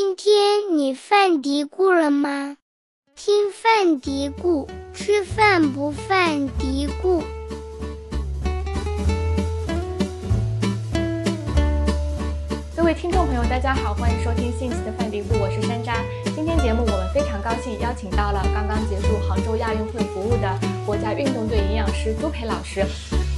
今天你犯嘀咕了吗？听饭嘀咕，吃饭不犯嘀咕。各位听众朋友，大家好，欢迎收听《信息的饭嘀咕》，我是山楂。今天节目我们非常高兴邀请到了刚刚结束杭州亚运会服务的国家运动队营养师朱培老师。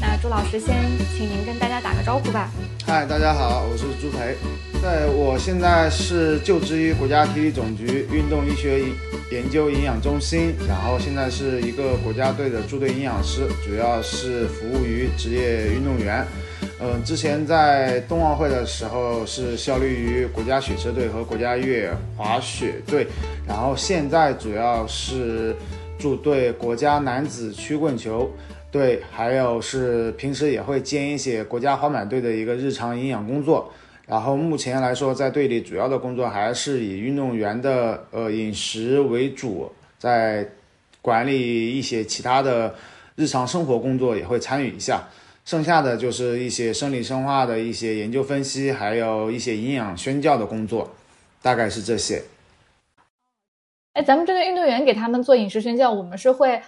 那朱老师先请您跟大家打个招呼吧。嗨，大家好，我是朱培。在，我现在是就职于国家体育总局运动医学研究营养中心，然后现在是一个国家队的驻队营养师，主要是服务于职业运动员。嗯，之前在冬奥会的时候是效力于国家雪车队和国家越野滑雪队，然后现在主要是驻队国家男子曲棍球。对，还有是平时也会兼一些国家滑板队的一个日常营养工作。然后目前来说，在队里主要的工作还是以运动员的呃饮食为主，在管理一些其他的日常生活工作也会参与一下。剩下的就是一些生理生化的一些研究分析，还有一些营养宣教的工作，大概是这些。哎，咱们这个运动员给他们做饮食宣教，我们是会。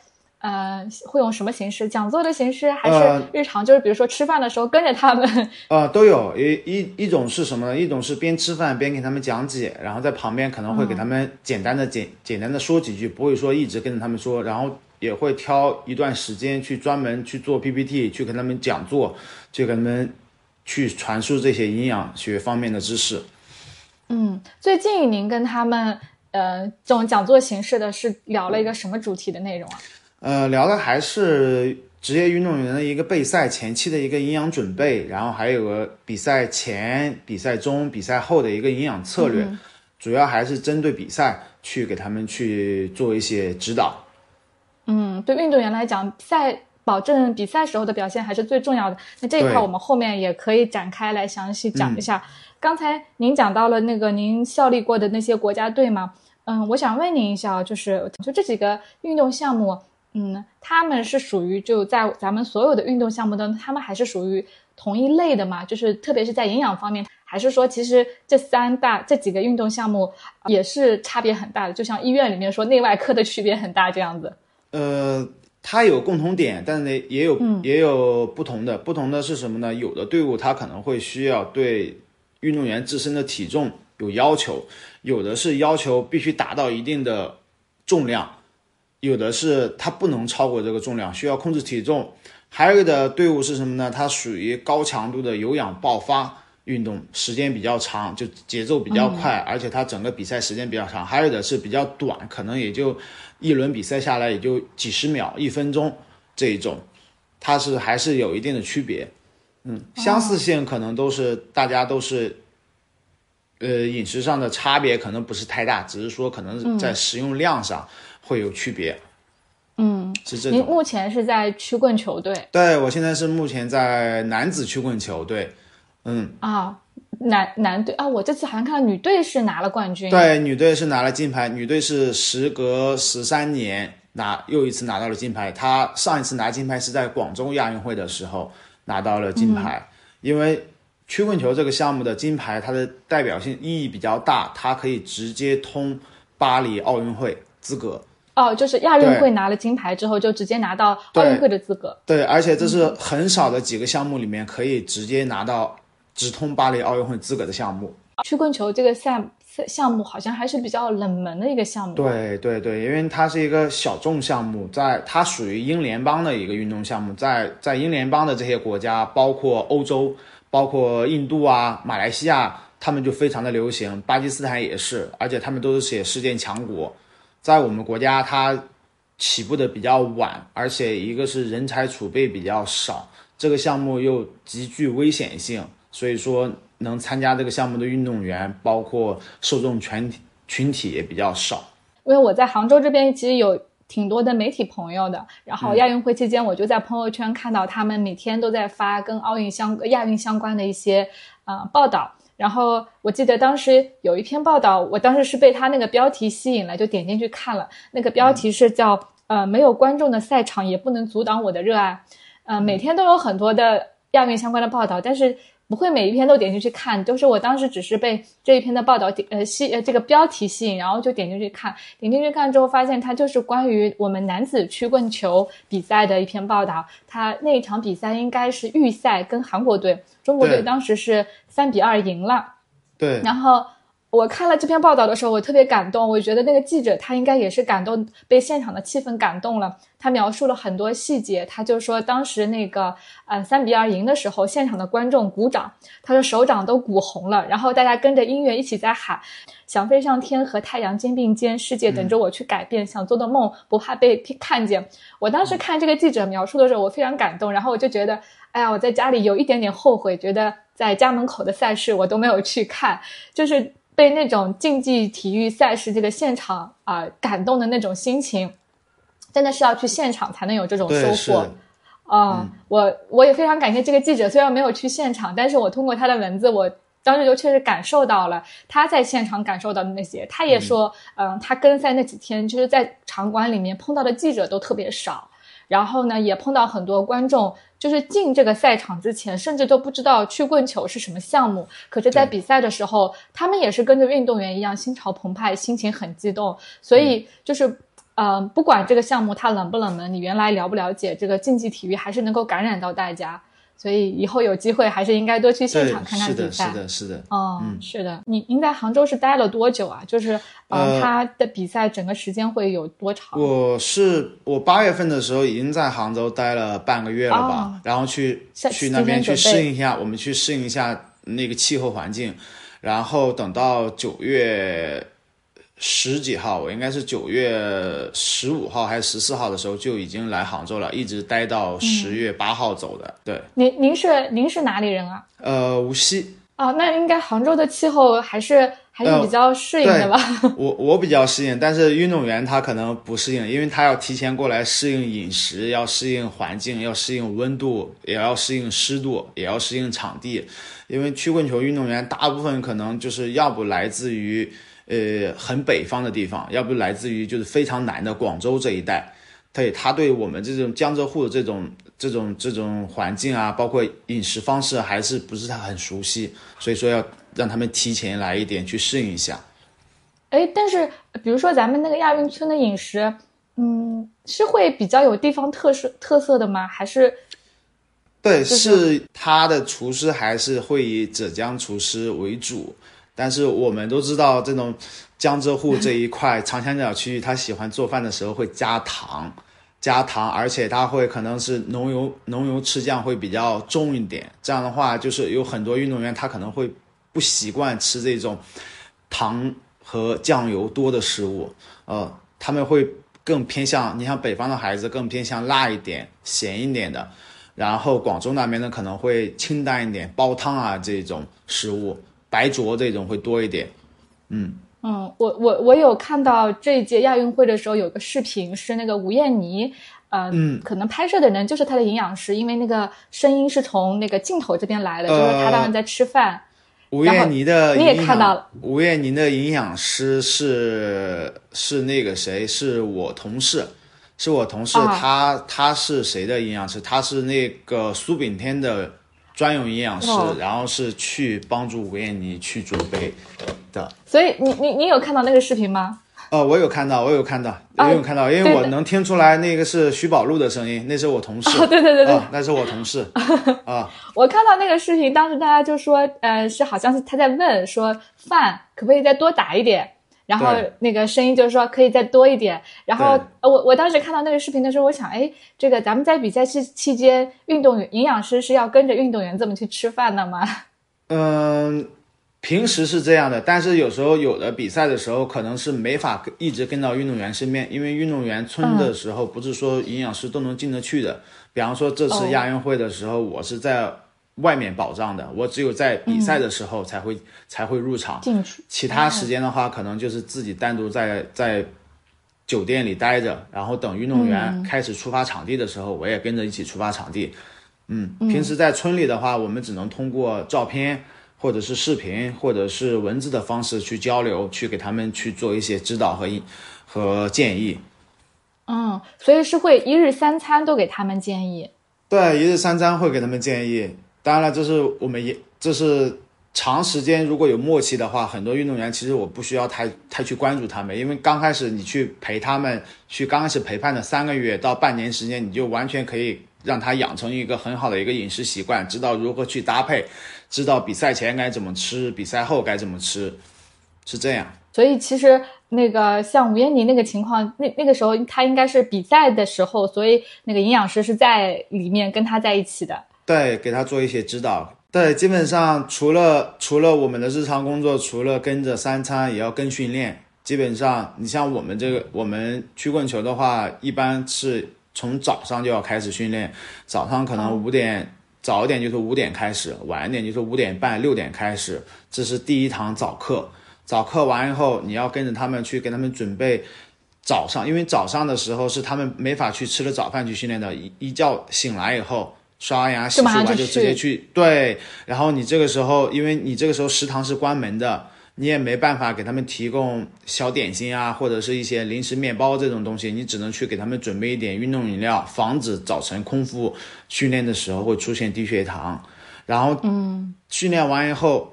呃，会用什么形式？讲座的形式，还是日常？就是比如说吃饭的时候跟着他们。呃，都有一一一种是什么呢？一种是边吃饭边给他们讲解，然后在旁边可能会给他们简单的简简单的说几句，不会说一直跟着他们说，然后也会挑一段时间去专门去做 PPT，去跟他们讲座，去跟他们去传输这些营养学方面的知识。嗯，最近您跟他们呃这种讲座形式的是聊了一个什么主题的内容啊？呃，聊的还是职业运动员的一个备赛前期的一个营养准备，然后还有个比赛前、比赛中、比赛后的一个营养策略，主要还是针对比赛去给他们去做一些指导。嗯，对运动员来讲，赛保证比赛时候的表现还是最重要的。那这一块我们后面也可以展开来详细讲一下。刚才您讲到了那个您效力过的那些国家队嘛？嗯，我想问您一下，就是就这几个运动项目。嗯，他们是属于就在咱们所有的运动项目当中，他们还是属于同一类的嘛？就是特别是在营养方面，还是说其实这三大这几个运动项目也是差别很大的？就像医院里面说内外科的区别很大这样子。呃，它有共同点，但是呢也有也有不同的。不同的是什么呢？有的队伍它可能会需要对运动员自身的体重有要求，有的是要求必须达到一定的重量。有的是它不能超过这个重量，需要控制体重；还有的队伍是什么呢？它属于高强度的有氧爆发运动，时间比较长，就节奏比较快，而且它整个比赛时间比较长。还有的是比较短，可能也就一轮比赛下来也就几十秒、一分钟这一种，它是还是有一定的区别。嗯，相似性可能都是大家都是，呃，饮食上的差别可能不是太大，只是说可能在食用量上。会有区别，嗯，是这。您目前是在曲棍球队？对，我现在是目前在男子曲棍球队，嗯。啊，男男队啊，我这次好像看到女队是拿了冠军，对，女队是拿了金牌，女队是时隔十三年拿又一次拿到了金牌，她上一次拿金牌是在广州亚运会的时候拿到了金牌，因为曲棍球这个项目的金牌，它的代表性意义比较大，它可以直接通巴黎奥运会资格。哦，就是亚运会拿了金牌之后，就直接拿到奥运会的资格。对，而且这是很少的几个项目里面可以直接拿到直通巴黎奥运会资格的项目。曲棍球这个项项目好像还是比较冷门的一个项目。对对对，因为它是一个小众项目，在它属于英联邦的一个运动项目，在在英联邦的这些国家，包括欧洲，包括印度啊、马来西亚，他们就非常的流行，巴基斯坦也是，而且他们都是写世界强国。在我们国家，它起步的比较晚，而且一个是人才储备比较少，这个项目又极具危险性，所以说能参加这个项目的运动员，包括受众群体群体也比较少。因为我在杭州这边其实有挺多的媒体朋友的，然后亚运会期间，我就在朋友圈看到他们每天都在发跟奥运相亚运相关的一些呃报道。然后我记得当时有一篇报道，我当时是被他那个标题吸引了，就点进去看了。那个标题是叫“呃，没有观众的赛场也不能阻挡我的热爱”。呃，每天都有很多的亚运相关的报道，但是不会每一篇都点进去看，就是我当时只是被这一篇的报道呃吸呃这个标题吸引，然后就点进去看，点进去看之后发现它就是关于我们男子曲棍球比赛的一篇报道。他那一场比赛应该是预赛跟韩国队，中国队当时是三比二赢了。对，然后。我看了这篇报道的时候，我特别感动。我觉得那个记者他应该也是感动，被现场的气氛感动了。他描述了很多细节，他就说当时那个呃三比二赢的时候，现场的观众鼓掌，他说手掌都鼓红了，然后大家跟着音乐一起在喊：“想飞上天和太阳肩并肩，世界等着我去改变，想做的梦不怕被看见。”我当时看这个记者描述的时候，我非常感动，然后我就觉得，哎呀，我在家里有一点点后悔，觉得在家门口的赛事我都没有去看，就是。被那种竞技体育赛事这个现场啊感动的那种心情，真的是要去现场才能有这种收获。啊，我我也非常感谢这个记者，虽然没有去现场，但是我通过他的文字，我当时就确实感受到了他在现场感受到的那些。他也说，嗯，他跟赛那几天就是在场馆里面碰到的记者都特别少。然后呢，也碰到很多观众，就是进这个赛场之前，甚至都不知道曲棍球是什么项目。可是，在比赛的时候，他们也是跟着运动员一样，心潮澎湃，心情很激动。所以，就是，嗯，不管这个项目它冷不冷门，你原来了不了解这个竞技体育，还是能够感染到大家。所以以后有机会还是应该多去现场看看比赛。是的，是的，是的。哦，是的。您您在杭州是待了多久啊？就是呃，他的比赛整个时间会有多长？我是我八月份的时候已经在杭州待了半个月了吧，然后去去那边去适应一下，我们去适应一下那个气候环境，然后等到九月。十几号，我应该是九月十五号还是十四号的时候就已经来杭州了，一直待到十月八号走的。对，您您是您是哪里人啊？呃，无锡。哦，那应该杭州的气候还是还是比较适应的吧？我我比较适应，但是运动员他可能不适应，因为他要提前过来适应饮食，要适应环境，要适应温度，也要适应湿度，也要适应场地。因为曲棍球运动员大部分可能就是要不来自于。呃，很北方的地方，要不来自于就是非常南的广州这一带，对他对我们这种江浙沪的这种这种这种环境啊，包括饮食方式，还是不是他很熟悉，所以说要让他们提前来一点去适应一下。哎，但是比如说咱们那个亚运村的饮食，嗯，是会比较有地方特色特色的吗？还是？对，是他的厨师还是会以浙江厨师为主。但是我们都知道，这种江浙沪这一块长三角区域，他喜欢做饭的时候会加糖，加糖，而且他会可能是浓油浓油赤酱会比较重一点。这样的话，就是有很多运动员他可能会不习惯吃这种糖和酱油多的食物，呃，他们会更偏向你像北方的孩子更偏向辣一点、咸一点的，然后广州那边呢可能会清淡一点，煲汤啊这种食物。白灼这种会多一点，嗯嗯，我我我有看到这一届亚运会的时候有个视频是那个吴艳妮，呃，嗯，可能拍摄的人就是她的营养师，因为那个声音是从那个镜头这边来的，就是她当时在吃饭。吴艳妮的你也看到了，吴艳妮的营养师是是那个谁？是我同事，是我同事，他他是谁的营养师？他是那个苏炳添的。专用营养师，然后是去帮助吴艳妮去准备的。所以你你你有看到那个视频吗？呃，我有看到，我有看到，我有看到，因为我能听出来那个是徐宝路的声音，那是我同事。对对对对，那是我同事。啊，我看到那个视频，当时大家就说，呃，是好像是他在问说饭可不可以再多打一点。然后那个声音就是说可以再多一点。然后我我当时看到那个视频的时候，我想，哎，这个咱们在比赛期期间，运动员营养师是要跟着运动员这么去吃饭的吗？嗯，平时是这样的，但是有时候有的比赛的时候，可能是没法一直跟到运动员身边，因为运动员村的时候，不是说营养师都能进得去的。比方说这次亚运会的时候，我是在。外面保障的，我只有在比赛的时候才会才会入场，进去其他时间的话，可能就是自己单独在在酒店里待着，然后等运动员开始出发场地的时候，我也跟着一起出发场地。嗯，平时在村里的话，我们只能通过照片或者是视频或者是文字的方式去交流，去给他们去做一些指导和和建议。嗯，所以是会一日三餐都给他们建议。对，一日三餐会给他们建议。当然了，这是我们也这是长时间如果有默契的话，很多运动员其实我不需要太太去关注他们，因为刚开始你去陪他们，去刚开始陪伴的三个月到半年时间，你就完全可以让他养成一个很好的一个饮食习惯，知道如何去搭配，知道比赛前该怎么吃，比赛后该怎么吃，是这样。所以其实那个像吴彦妮那个情况，那那个时候他应该是比赛的时候，所以那个营养师是在里面跟他在一起的。对，给他做一些指导。对，基本上除了除了我们的日常工作，除了跟着三餐，也要跟训练。基本上，你像我们这个，我们曲棍球的话，一般是从早上就要开始训练。早上可能五点，早一点就是五点开始，晚一点就是五点半、六点开始。这是第一堂早课。早课完以后，你要跟着他们去给他们准备早上，因为早上的时候是他们没法去吃了早饭去训练的。一一觉醒来以后，刷完牙、洗漱完就直接去。对，然后你这个时候，因为你这个时候食堂是关门的，你也没办法给他们提供小点心啊，或者是一些零食、面包这种东西，你只能去给他们准备一点运动饮料，防止早晨空腹训练的时候会出现低血糖。然后，嗯，训练完以后。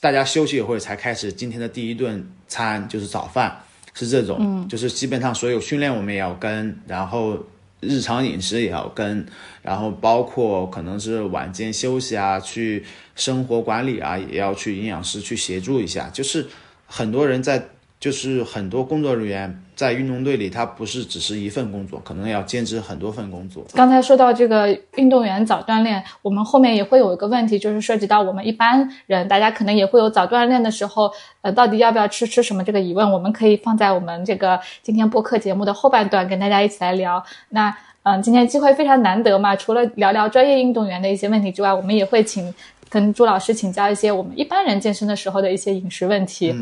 大家休息一会儿才开始今天的第一顿餐，就是早饭，是这种，嗯，就是基本上所有训练我们也要跟，然后日常饮食也要跟，然后包括可能是晚间休息啊，去生活管理啊，也要去营养师去协助一下，就是很多人在。就是很多工作人员在运动队里，他不是只是一份工作，可能要兼职很多份工作。刚才说到这个运动员早锻炼，我们后面也会有一个问题，就是涉及到我们一般人，大家可能也会有早锻炼的时候，呃，到底要不要吃吃什么这个疑问，我们可以放在我们这个今天播客节目的后半段跟大家一起来聊。那嗯，今天机会非常难得嘛，除了聊聊专业运动员的一些问题之外，我们也会请跟朱老师请教一些我们一般人健身的时候的一些饮食问题。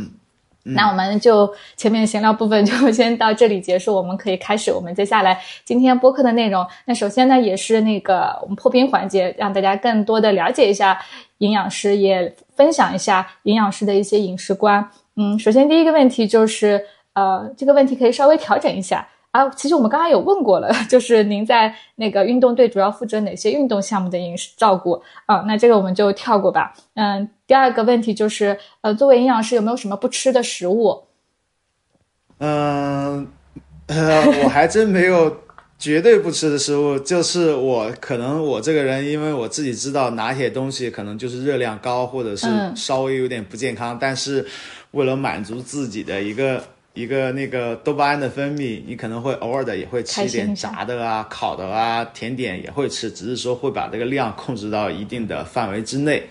那我们就前面闲聊部分就先到这里结束，我们可以开始我们接下来今天播客的内容。那首先呢，也是那个我们破冰环节，让大家更多的了解一下营养师，也分享一下营养师的一些饮食观。嗯，首先第一个问题就是，呃，这个问题可以稍微调整一下。啊，其实我们刚刚有问过了，就是您在那个运动队主要负责哪些运动项目的饮食照顾啊？那这个我们就跳过吧。嗯，第二个问题就是，呃，作为营养师有没有什么不吃的食物？嗯，呃，我还真没有绝对不吃的食物，就是我可能我这个人，因为我自己知道哪些东西可能就是热量高，或者是稍微有点不健康，但是为了满足自己的一个。一个那个多巴胺的分泌，你可能会偶尔的也会吃一点炸的啊、烤的啊、甜点也会吃，只是说会把这个量控制到一定的范围之内。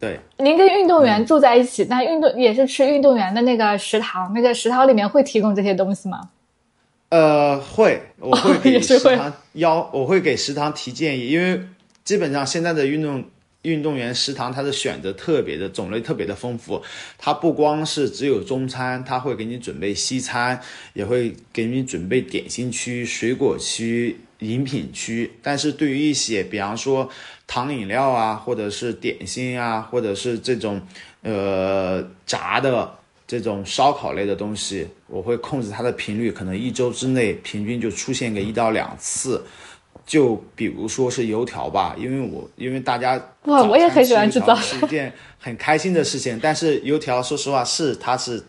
对，您跟运动员住在一起，那运动也是吃运动员的那个食堂，那个食堂里面会提供这些东西吗？呃，会，我会给 食堂邀，我会给食堂提建议，因为基本上现在的运动。运动员食堂它的选择特别的种类特别的丰富，它不光是只有中餐，它会给你准备西餐，也会给你准备点心区、水果区、饮品区。但是对于一些，比方说糖饮料啊，或者是点心啊，或者是这种呃炸的这种烧烤类的东西，我会控制它的频率，可能一周之内平均就出现个一到两次。就比如说是油条吧，因为我因为大家哇，我也很喜欢吃早是一件很开心的事情。但是油条，说实话是它是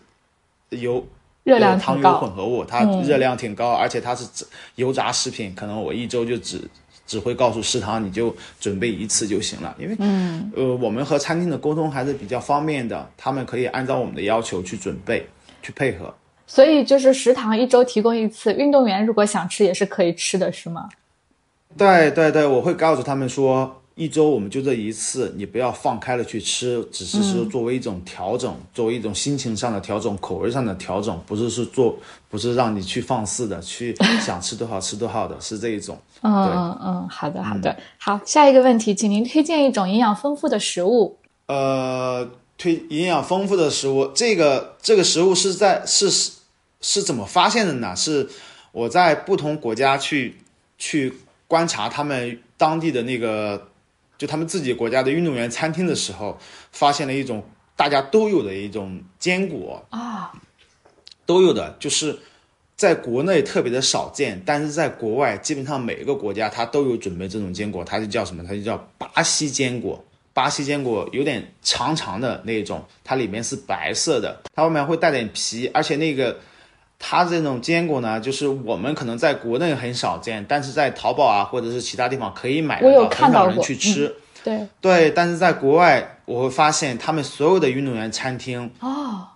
油热量糖油混合物，它热量挺高，而且它是油炸食品。可能我一周就只只会告诉食堂，你就准备一次就行了。因为嗯呃，我们和餐厅的沟通还是比较方便的，他们可以按照我们的要求去准备去配合。所以就是食堂一周提供一次，运动员如果想吃也是可以吃的，是吗？对对对，我会告诉他们说，一周我们就这一次，你不要放开了去吃，只是说作为一种调整，作为一种心情上的调整，口味上的调整，不是是做，不是让你去放肆的去想吃多少吃多少的，是这一种。嗯嗯嗯，好的好的，好，下一个问题，请您推荐一种营养丰富的食物。呃，推营养丰富的食物，这个这个食物是在是是怎么发现的呢？是我在不同国家去去。观察他们当地的那个，就他们自己国家的运动员餐厅的时候，发现了一种大家都有的一种坚果啊，都有的，就是在国内特别的少见，但是在国外基本上每个国家它都有准备这种坚果，它就叫什么？它就叫巴西坚果。巴西坚果有点长长的那种，它里面是白色的，它外面会带点皮，而且那个它这种坚果呢，就是我们可能在国内很少见，但是在淘宝啊或者是其他地方可以买得到，很少人去吃。对对，但是在国外我会发现，他们所有的运动员餐厅哦，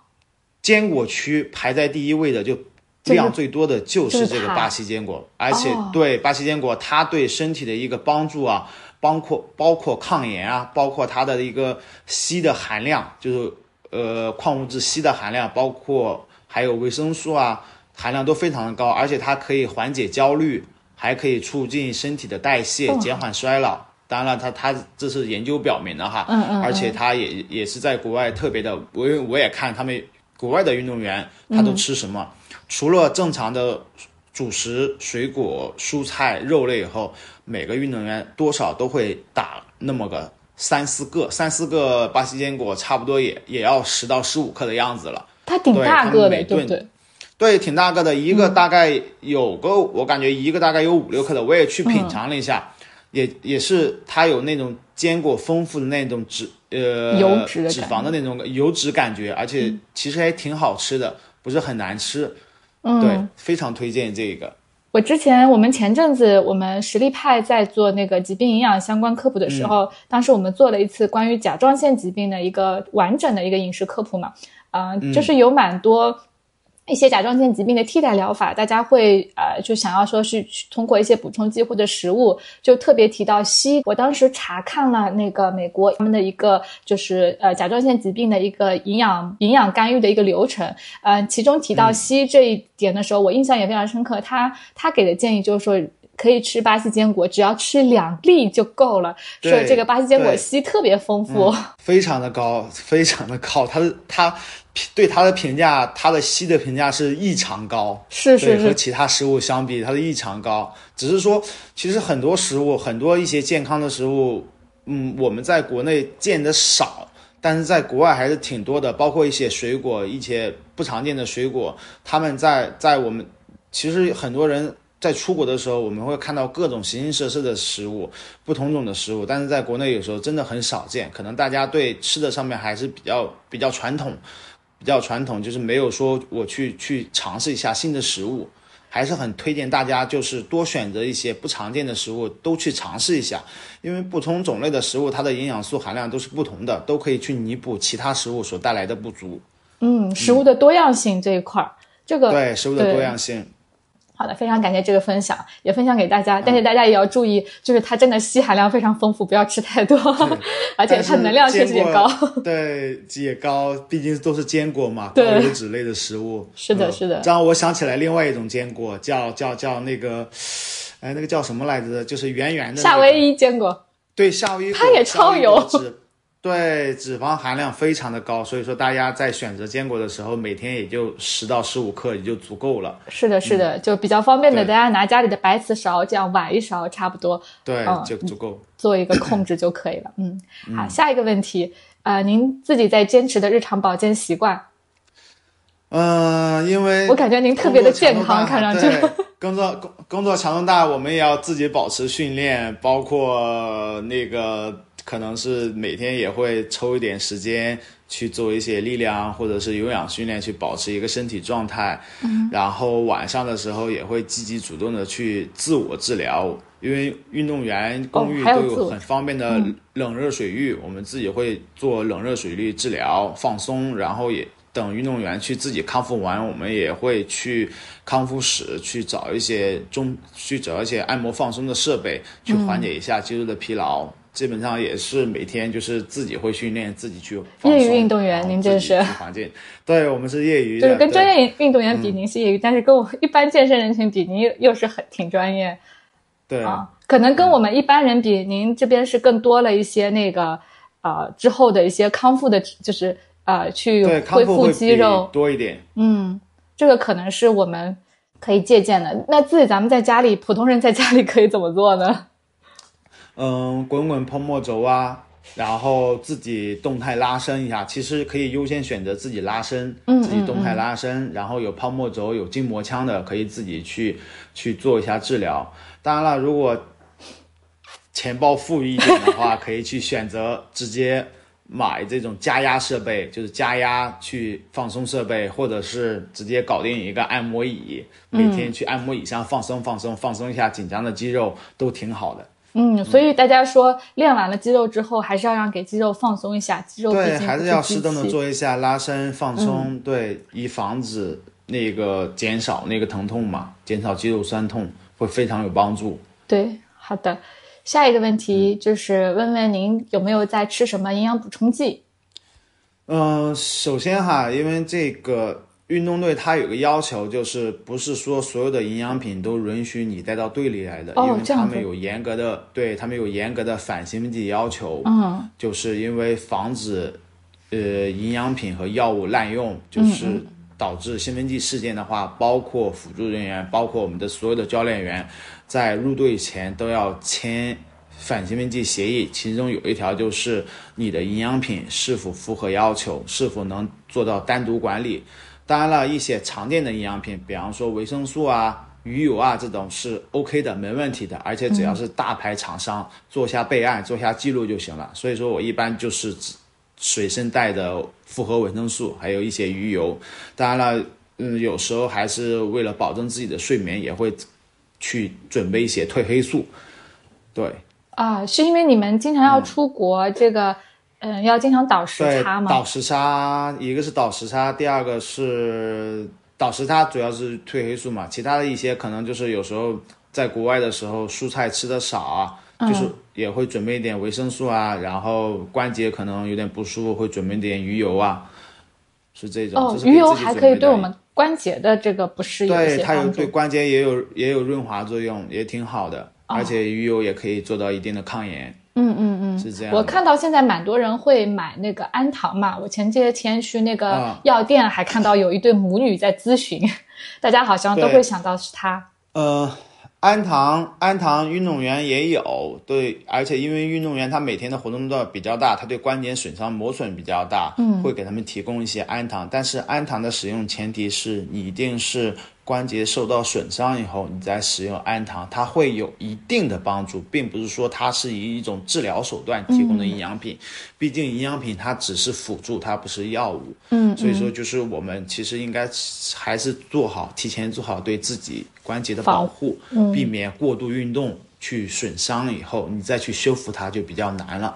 坚果区排在第一位的就。量最多的就就是这个巴西坚果，而且哦对巴西坚果，它对身体的一个帮助啊，包括包括抗炎啊，包括它的一个硒的含量，就是呃矿物质硒的含量，包括还有维生素啊含量都非常的高，而且它可以缓解焦虑，还可以促进身体的代谢，哦减缓衰老。当然了，它它这是研究表明的哈，嗯嗯而且它也也是在国外特别的，我也我也看他们国外的运动员他都吃什么，除了正常的主食、水果、蔬菜、肉类以后，每个运动员多少都会打那么个三四个，三四个巴西坚果，差不多也也要十到十五克的样子了。它挺大个的，对不对？对，挺大个的，一个大概有个，我感觉一个大概有五六克的，我也去品尝了一下，也也是它有那种坚果丰富的那种脂呃油脂脂肪的那种油脂感觉，而且其实还挺好吃的，不是很难吃，嗯，对，非常推荐这个。我之前我们前阵子我们实力派在做那个疾病营养相关科普的时候，当时我们做了一次关于甲状腺疾病的一个完整的一个饮食科普嘛，呃，就是有蛮多。一些甲状腺疾病的替代疗法，大家会呃就想要说是去通过一些补充剂或者食物，就特别提到硒。我当时查看了那个美国他们的一个就是呃甲状腺疾病的一个营养营养干预的一个流程，呃，其中提到硒这一点的时候，我印象也非常深刻。他他给的建议就是说。可以吃巴西坚果，只要吃两粒就够了。说这个巴西坚果对硒特别丰富，非常的高，非常的高。他的他对它的评价，它的硒的评价是异常高，是是和其他食物相比，它的异常高。只是说，其实很多食物，很多一些健康的食物，嗯，我们在国内见的少，但是在国外还是挺多的。包括一些水果，一些不常见的水果，他们在在我们其实很多人。在出国的时候，我们会看到各种形形色色的食物，不同种的食物，但是在国内有时候真的很少见。可能大家对吃的上面还是比较比较传统，比较传统，就是没有说我去去尝试一下新的食物，还是很推荐大家就是多选择一些不常见的食物，都去尝试一下，因为不同种类的食物它的营养素含量都是不同的，都可以去弥补其他食物所带来的不足。嗯，食物的多样性这一块儿，这个对食物的多样性。好的，非常感谢这个分享，也分享给大家。但是大家也要注意，就是它真的硒含量非常丰富，不要吃太多，而且它能量确实也高。对，也高，毕竟都是坚果嘛，高对油脂类的食物。是的，嗯是的。这样我想起来另外一种坚果，叫叫叫那个，哎，那个叫什么来着？就是圆圆的、那个。夏威夷坚果，对，夏威夷它也超油对，脂肪含量非常的高，所以说大家在选择坚果的时候，每天也就十到十五克也就足够了。是的，是的，就比较方便的，大家拿家里的白瓷勺这样碗一勺，差不多对，嗯就足够。做一个控制就可以了。嗯，好，下一个问题，呃，您自己在坚持的日常保健习惯，嗯、因为我感觉您特别的健康，看上去。工作工工作强度大，我们也要自己保持训练，包括那个可能是每天也会抽一点时间去做一些力量或者是有氧训练，去保持一个身体状态。嗯，然后晚上的时候也会积极主动的去自我治疗，因为运动员公寓都有很方便的冷热水浴，我们自己会做冷热水浴治疗放松，然后也。等运动员去自己康复完，我们也会去康复室去找一些中去找一些按摩放松的设备，去缓解一下肌肉的疲劳。基本上也是每天就是自己会训练，自己去业余运动员您这是环境。对我们是业余的，就是跟专业运动员比，您是业余，但是跟我一般健身人群比，您又又是很挺专业对啊。可能跟我们一般人比，您这边是更多了一些那个呃之后的一些康复的，就是呃去恢复肌肉。多一点。嗯，这个可能是我们可以借鉴的。那自己咱们在家里，普通人在家里可以怎么做呢？嗯，滚滚泡沫轴啊，然后自己动态拉伸一下。其实可以优先选择自己拉伸，嗯自己动态拉伸，然后有泡沫轴、有筋膜枪的，可以自己去去做一下治疗。当然了，如果钱包富裕一点的话，可以去选择直接买这种加压设备，就是加压去放松设备，或者是直接搞定一个按摩椅，每天去按摩椅上放松放松，放松一下紧张的肌肉，都挺好的。嗯，所以大家说练完了肌肉之后，还是要让给肌肉放松一下，肌肉对，还是要适当的做一下拉伸放松，对，以防止那个减少那个疼痛嘛，减少肌肉酸痛会非常有帮助。对，好的。下一个问题就是问问您有没有在吃什么营养补充剂？嗯，首先哈，因为这个运动队它有个要求，就是不是说所有的营养品都允许你带到队里来的，哦因为他们有严格的，对他们有严格的反兴奋剂要求。嗯，就是因为防止呃营养品和药物滥用，就是导致兴奋剂事件的话，包括辅助人员，包括我们的所有的教练员，在入队前都要签反兴奋剂协议，其中有一条就是你的营养品是否符合要求，是否能做到单独管理。当然了，一些常见的营养品，比方说维生素啊、鱼油啊这种是 OK 的，没问题的，而且只要是大牌厂商做下备案、做下记录就行了。所以说我一般就是只随身带的复合维生素，还有一些鱼油。当然了，嗯，有时候还是为了保证自己的睡眠，也会去准备一些褪黑素。对，啊，是因为你们经常要出国，这个嗯，要经常倒时对，差吗？倒时差，一个是倒时差，第二个是倒时差，主要是褪黑素嘛，其他的一些可能就是有时候在国外的时候蔬菜吃的少啊，就是也会准备一点维生素啊，然后关节可能有点不舒服，会准备点鱼油啊，是这种。鱼油还可以对我们关节的这个不适应对它有对。关节也有也有润滑作用，也挺好的，哦而且鱼油也可以做到一定的抗炎，嗯嗯嗯，是这样。我看到现在蛮多人会买那个氨糖嘛，我前些天去那个啊。药店还看到有一对母女在咨询，大家好像都会想到是它。呃，氨糖，氨糖运动员也有，对，而且因为运动员他每天的活动量比较大，他对关节损伤磨损比较大，嗯，会给他们提供一些氨糖，但是氨糖的使用前提是你一定是关节受到损伤以后，你再使用氨糖，它会有一定的帮助，并不是说它是以一种治疗手段提供的营养品，毕竟营养品它只是辅助，它不是药物，嗯，所以说就是我们其实应该还是做好提前做好对自己关节的保护，避免过度运动去损伤以后，你再去修复它就比较难了，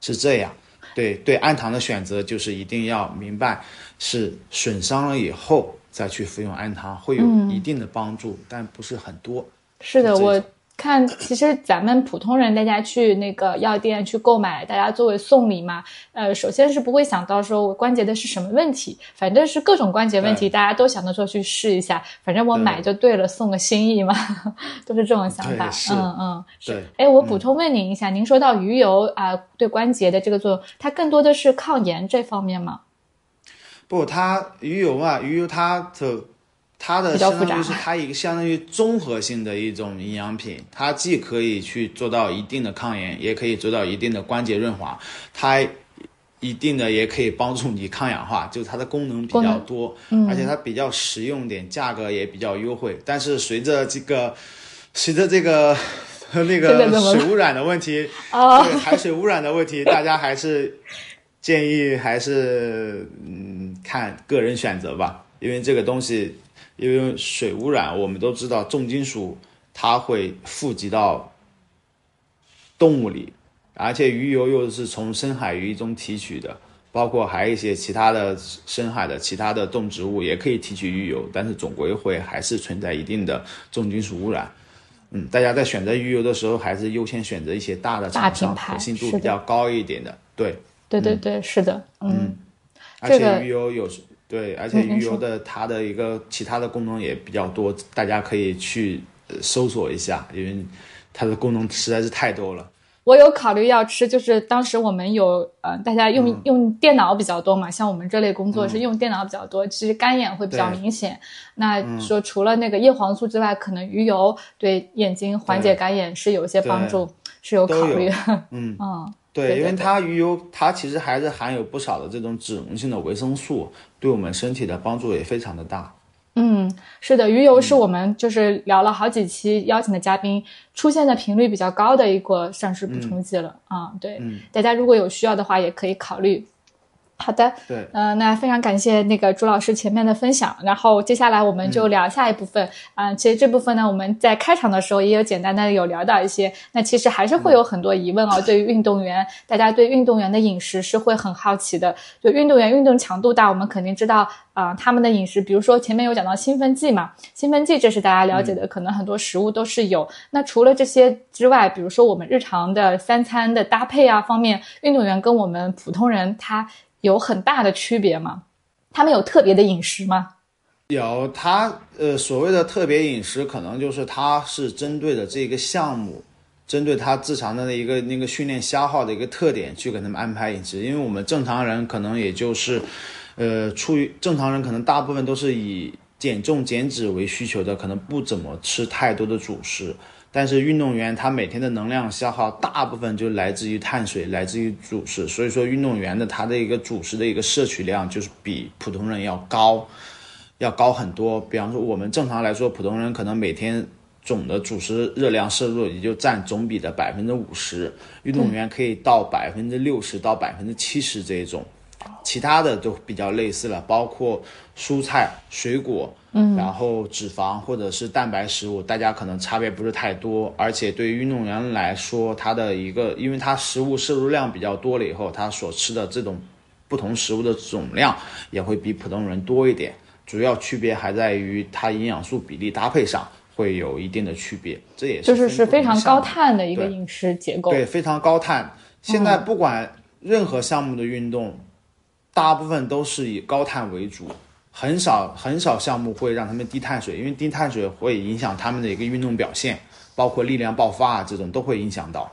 是这样。对对，氨糖的选择就是一定要明白是损伤了以后再去服用氨糖会有一定的帮助，但不是很多。是的，我看其实咱们普通人，大家去那个药店去购买，大家作为送礼嘛，呃，首先是不会想到说我关节的是什么问题，反正是各种关节问题，大家都想着说去试一下，反正我买就对了，送个心意嘛，都是这种想法。是嗯嗯，是对。哎，我补充问您一下，您说到鱼油啊、对关节的这个作用，它更多的是抗炎这方面吗？不，它鱼油嘛，鱼油它的它的相当于是它一个相当于综合性的一种营养品，它既可以去做到一定的抗炎，也可以做到一定的关节润滑，它一定的也可以帮助你抗氧化，就是它的功能比较多，而且它比较实用点，价格也比较优惠。但是随着这个随着这个 那个水污染的问题，哦。对海水污染的问题，大家还是建议还是嗯看个人选择吧，因为这个东西，因为水污染，我们都知道重金属它会富集到动物里，而且鱼油又是从深海鱼中提取的，包括还有一些其他的深海的其他的动植物也可以提取鱼油，但是总归会还是存在一定的重金属污染。嗯，大家在选择鱼油的时候，还是优先选择一些大的大厂商，品牌可信度比较高一点的。对，对对对，是的，嗯。而这个且鱼油有时对，而且鱼油的它的一个其他的功能也比较多，大家可以去呃搜索一下，因为它的功能实在是太多了。我有考虑要吃，就是当时我们有呃，大家用、用电脑比较多嘛，像我们这类工作是用电脑比较多，其实干眼会比较明显。那说除了那个叶黄素之外，可能鱼油对眼睛缓解干眼是有一些帮助，是有考虑。嗯。嗯，对，对对因为它鱼油它其实还是含有不少的这种脂溶性的维生素，对我们身体的帮助也非常的大。嗯嗯，是的，鱼油是我们就是聊了好几期邀请的嘉宾出现的频率比较高的一个膳食补充剂了啊。对，大家如果有需要的话，也可以考虑。好的，对，嗯，那非常感谢那个朱老师前面的分享，然后接下来我们就聊下一部分。嗯，其实这部分呢，我们在开场的时候也有简单的有聊到一些，那其实还是会有很多疑问哦。对于运动员，大家对运动员的饮食是会很好奇的。就运动员运动强度大，我们肯定知道啊，他们的饮食，比如说前面有讲到兴奋剂嘛，兴奋剂这是大家了解的，可能很多食物都是有。那除了这些之外，比如说我们日常的三餐的搭配啊方面，运动员跟我们普通人他。有很大的区别吗？他们有特别的饮食吗？有，他呃所谓的特别饮食，可能就是他是针对的这个项目，针对他日常的一个那个训练消耗的一个特点去给他们安排饮食。因为我们正常人可能也就是，呃，出于正常人可能大部分都是以减重减脂为需求的，可能不怎么吃太多的主食。但是运动员他每天的能量消耗大部分就来自于碳水，来自于主食，所以说运动员的他的一个主食的一个摄取量就是比普通人要高，要高很多。比方说我们正常来说，普通人可能每天总的主食热量摄入也就占总比的百分之五十，运动员可以到百分之六十到百分之七十这一种。其他的都比较类似了，包括蔬菜、水果，嗯，然后脂肪或者是蛋白食物，大家可能差别不是太多。而且对于运动员来说，他的一个，因为他食物摄入量比较多了以后，他所吃的这种不同食物的总量也会比普通人多一点。主要区别还在于它营养素比例搭配上会有一定的区别。这也是就是是非常高碳的一个饮食结构，对，非常高碳。现在不管任何项目的运动。大部分都是以高碳为主，很少很少项目会让他们低碳水，因为低碳水会影响他们的一个运动表现，包括力量爆发啊这种都会影响到。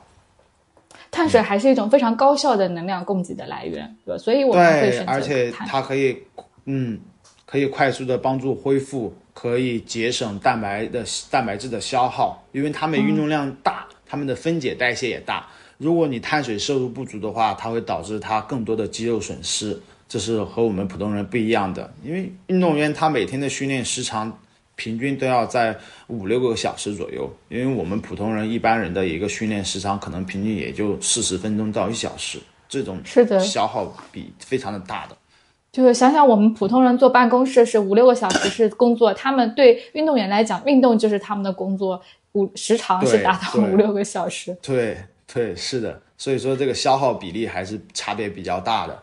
碳水还是一种非常高效的能量供给的来源，对所以我们会选择而且它可以，嗯，可以快速的帮助恢复，可以节省蛋白的蛋白质的消耗，因为他们运动量大，他们的分解代谢也大。如果你碳水摄入不足的话，它会导致它更多的肌肉损失。这是和我们普通人不一样的，因为运动员他每天的训练时长平均都要在五六个小时左右，因为我们普通人一般人的一个训练时长可能平均也就四十分钟到一小时，这种是的消耗比非常的大的。就是想想我们普通人坐办公室是五六个小时是工作，他们对运动员来讲，运动就是他们的工作，五时长是达到五六个小时。对对是的，所以说这个消耗比例还是差别比较大的。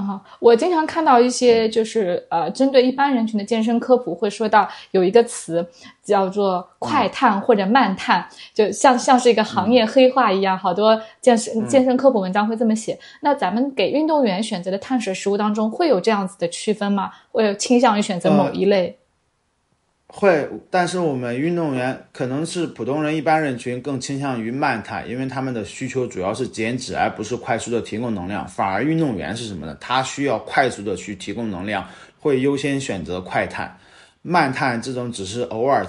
啊，我经常看到一些就是呃，针对一般人群的健身科普会说到有一个词叫做快碳或者慢碳，就像像是一个行业黑话一样，好多健身健身科普文章会这么写。那咱们给运动员选择的碳水食物当中会有这样子的区分吗？会有倾向于选择某一类？会，但是我们运动员可能是普通人一般人群更倾向于慢碳，因为他们的需求主要是减脂，而不是快速的提供能量。反而运动员是什么呢？他需要快速的去提供能量，会优先选择快碳。慢碳这种只是偶尔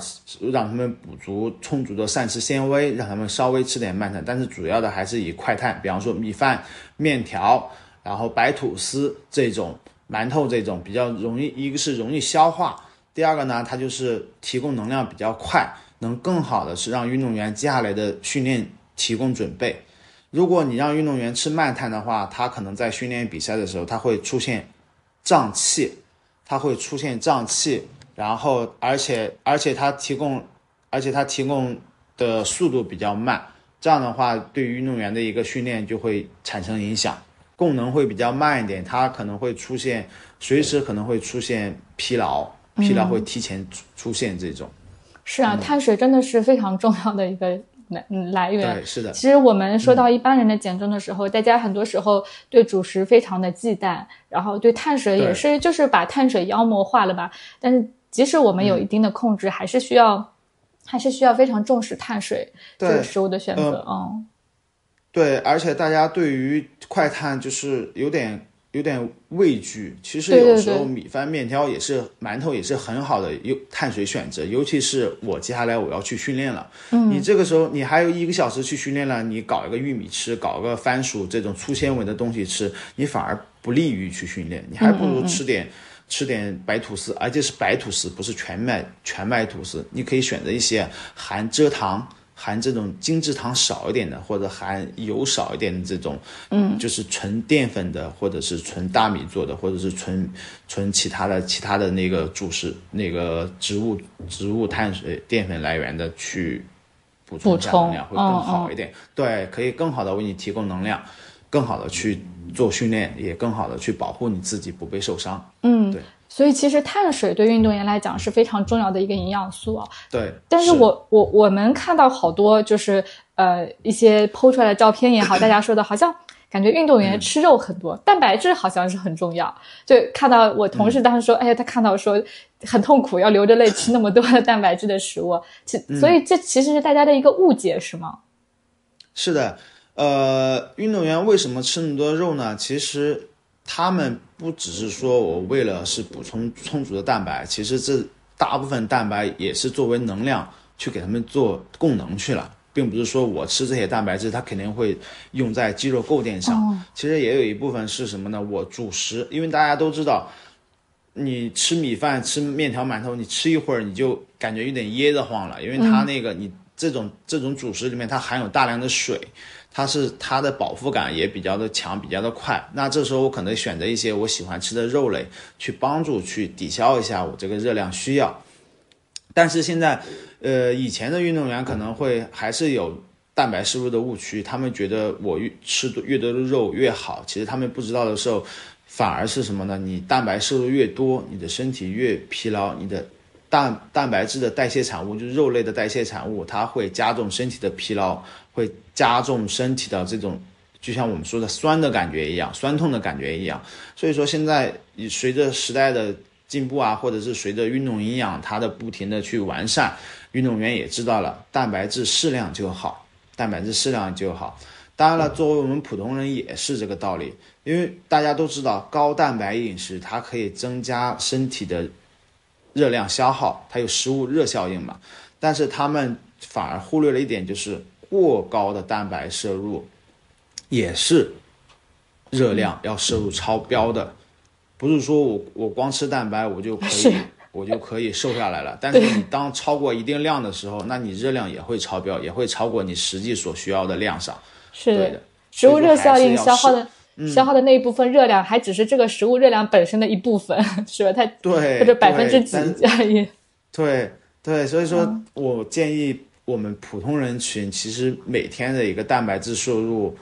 让他们补足充足的膳食纤维，让他们稍微吃点慢碳，但是主要的还是以快碳，比方说米饭、面条，然后白吐司这种、馒头这种比较容易，一个是容易消化。第二个呢，它就是提供能量比较快，能更好的是让运动员接下来的训练提供准备。如果你让运动员吃慢碳的话，他可能在训练比赛的时候，他会出现胀气，他会出现胀气，然后而且而且他提供，而且他提供的速度比较慢，这样的话对于运动员的一个训练就会产生影响，功能会比较慢一点，他可能会出现随时可能会出现疲劳。疲劳会提前出出现这种，是啊，碳水真的是非常重要的一个来来源。对，是的。其实我们说到一般人的减重的时候，大家很多时候对主食非常的忌惮，然后对碳水也是就是把碳水妖魔化了吧。但是即使我们有一定的控制，还是需要还是需要非常重视碳水这个食物的选择。嗯，对，而且大家对于快碳就是有点。有点畏惧，其实有时候米饭、面条也是馒头也是很好的有碳水选择，尤其是我接下来我要去训练了，嗯，你这个时候你还有一个小时去训练了，你搞一个玉米吃，搞个番薯这种粗纤维的东西吃，你反而不利于去训练，你还不如吃点吃点白吐司，而且是白吐司，不是全麦全麦吐司。你可以选择一些含蔗糖、含这种精制糖少一点的，或者含油少一点的这种，嗯，就是纯淀粉的，或者是纯大米做的，或者是纯纯其他的其他的那个主食，那个植物植物碳水淀粉来源的去补充一下能量会更好一点。对，可以更好的为你提供能量。更好的去做训练，也更好的去保护你自己不被受伤。嗯，对。所以其实碳水对运动员来讲是非常重要的一个营养素啊。对。但是我我我们看到好多就是呃一些剖出来的照片也好，大家说的好像感觉运动员吃肉很多，蛋白质好像是很重要。就看到我同事当时说，哎呀，他看到说很痛苦，要流着泪吃那么多的蛋白质的食物。其所以这其实是大家的一个误解，是吗？是的。呃，运动员为什么吃那么多肉呢？其实他们不只是说我为了是补充充足的蛋白，其实这大部分蛋白也是作为能量去给他们做供能去了，并不是说我吃这些蛋白质，它肯定会用在肌肉构建上。其实也有一部分是什么呢？我主食，因为大家都知道，你吃米饭、吃面条、馒头，你吃一会儿你就感觉有点噎得慌了，因为它那个你这种这种主食里面它含有大量的水。它是它的饱腹感也比较的强，比较的快。那这时候我可能选择一些我喜欢吃的肉类，去帮助去抵消一下我这个热量需要。但是现在，呃，以前的运动员可能会还是有蛋白摄入的误区，他们觉得我越吃越多的肉越好。其实他们不知道的时候，反而是什么呢？你蛋白摄入越多，你的身体越疲劳，你的蛋蛋白质的代谢产物就是肉类的代谢产物，它会加重身体的疲劳。会加重身体的这种，就像我们说的酸的感觉一样，酸痛的感觉一样。所以说现在随着时代的进步啊，或者是随着运动营养它的不停的去完善，运动员也知道了蛋白质适量就好，蛋白质适量就好。当然了，作为我们普通人也是这个道理，因为大家都知道高蛋白饮食它可以增加身体的热量消耗，它有食物热效应嘛。但是他们反而忽略了一点，就是。过高的蛋白摄入，也是热量要摄入超标的，不是说我我光吃蛋白我就可以我就可以瘦下来了。但是你当超过一定量的时候，那你热量也会超标，也会超过你实际所需要的量上。是的，食物热效应消耗的消耗的那一部分热量，还只是这个食物热量本身的一部分，是吧？它对或者百分之几而已。对对，所以说我建议。我们普通人群其实每天的一个蛋白质摄入，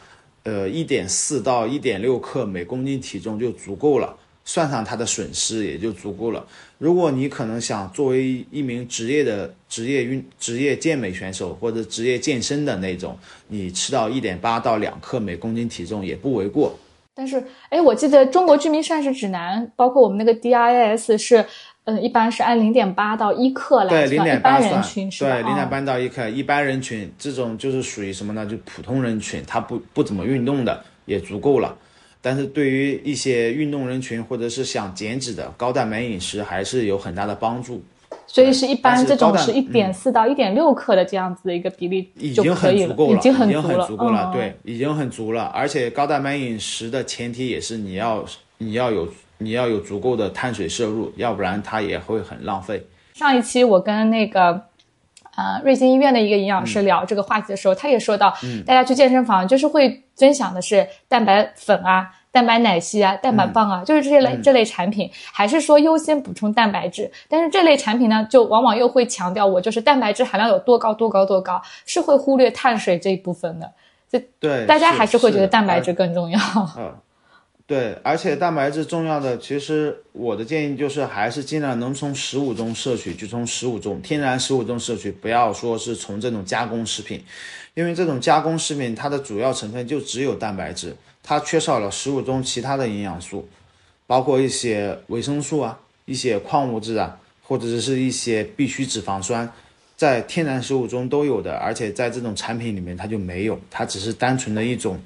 呃，一点四到一点六克每公斤体重就足够了，算上它的损失也就足够了。如果你可能想作为一名职业的职业运职业健美选手或者职业健身的那种，你吃到一点八到两克每公斤体重也不为过。但是，哎，我记得中国居民膳食指南，包括我们那个 DIS 是。嗯，一般是按零点八到一克来算，一般人群是吧？对，零点八到一克，一般人群这种就是属于什么呢？就普通人群，他不不怎么运动的也足够了。但是对于一些运动人群或者是想减脂的，高蛋白饮食还是有很大的帮助。所以是一般这种是一点四到一点六克的这样子的一个比例已经很足够了，已经很足够了，对，已经很足了。而且高蛋白饮食的前提也是你要你要有。你要有足够的碳水摄入，要不然它也会很浪费。上一期我跟那个，呃，瑞金医院的一个营养师聊这个话题的时候，他也说到，大家去健身房就是会分享的是蛋白粉啊、蛋白奶昔啊、蛋白棒啊，就是这些类这类产品，还是说优先补充蛋白质？但是这类产品呢，就往往又会强调我就是蛋白质含量有多高多高多高，是会忽略碳水这一部分的。这对大家还是会觉得蛋白质更重要。对，而且蛋白质重要的，其实我的建议就是还是尽量能从食物中摄取，就从食物中天然食物中摄取，不要说是从这种加工食品，因为这种加工食品它的主要成分就只有蛋白质，它缺少了食物中其他的营养素，包括一些维生素啊、一些矿物质啊，或者是一些必需脂肪酸，在天然食物中都有的，而且在这种产品里面它就没有，它只是单纯的一种。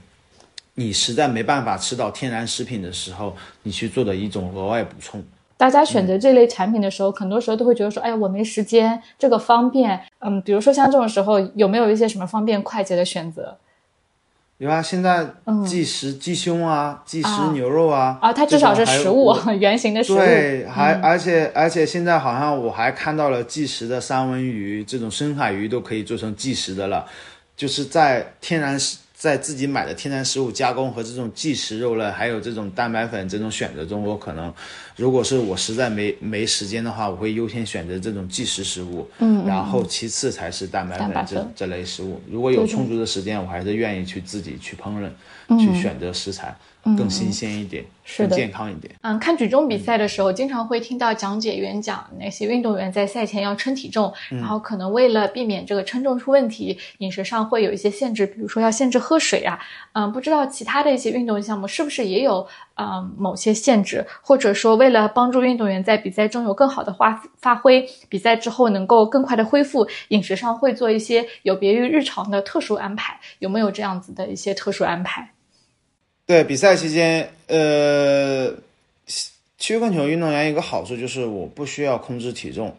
你实在没办法吃到天然食品的时候，你去做的一种额外补充。大家选择这类产品的时候，很多时候都会觉得说：“哎呀，我没时间，这个方便。”嗯，比如说像这种时候，有没有一些什么方便快捷的选择？有啊，现在即食鸡胸啊，即食牛肉啊，啊，它至少是食物，圆形的食物。对，还而且而且现在好像我还看到了即食的三文鱼，这种深海鱼都可以做成即食的了，就是在天然食。在自己买的天然食物加工和这种即食肉类，还有这种蛋白粉这种选择中，我可能，如果是我实在没没时间的话，我会优先选择这种即食食物，嗯，然后其次才是蛋白粉这这类食物。如果有充足的时间，我还是愿意去自己去烹饪，去选择食材。更新鲜一点，更健康一点。嗯，看举重比赛的时候，经常会听到讲解员讲那些运动员在赛前要称体重，然后可能为了避免这个称重出问题，饮食上会有一些限制，比如说要限制喝水啊。嗯，不知道其他的一些运动项目是不是也有嗯某些限制，或者说为了帮助运动员在比赛中有更好的发发挥，比赛之后能够更快的恢复，饮食上会做一些有别于日常的特殊安排，有没有这样子的一些特殊安排？对比赛期间，呃，曲棍球运动员一个好处就是我不需要控制体重，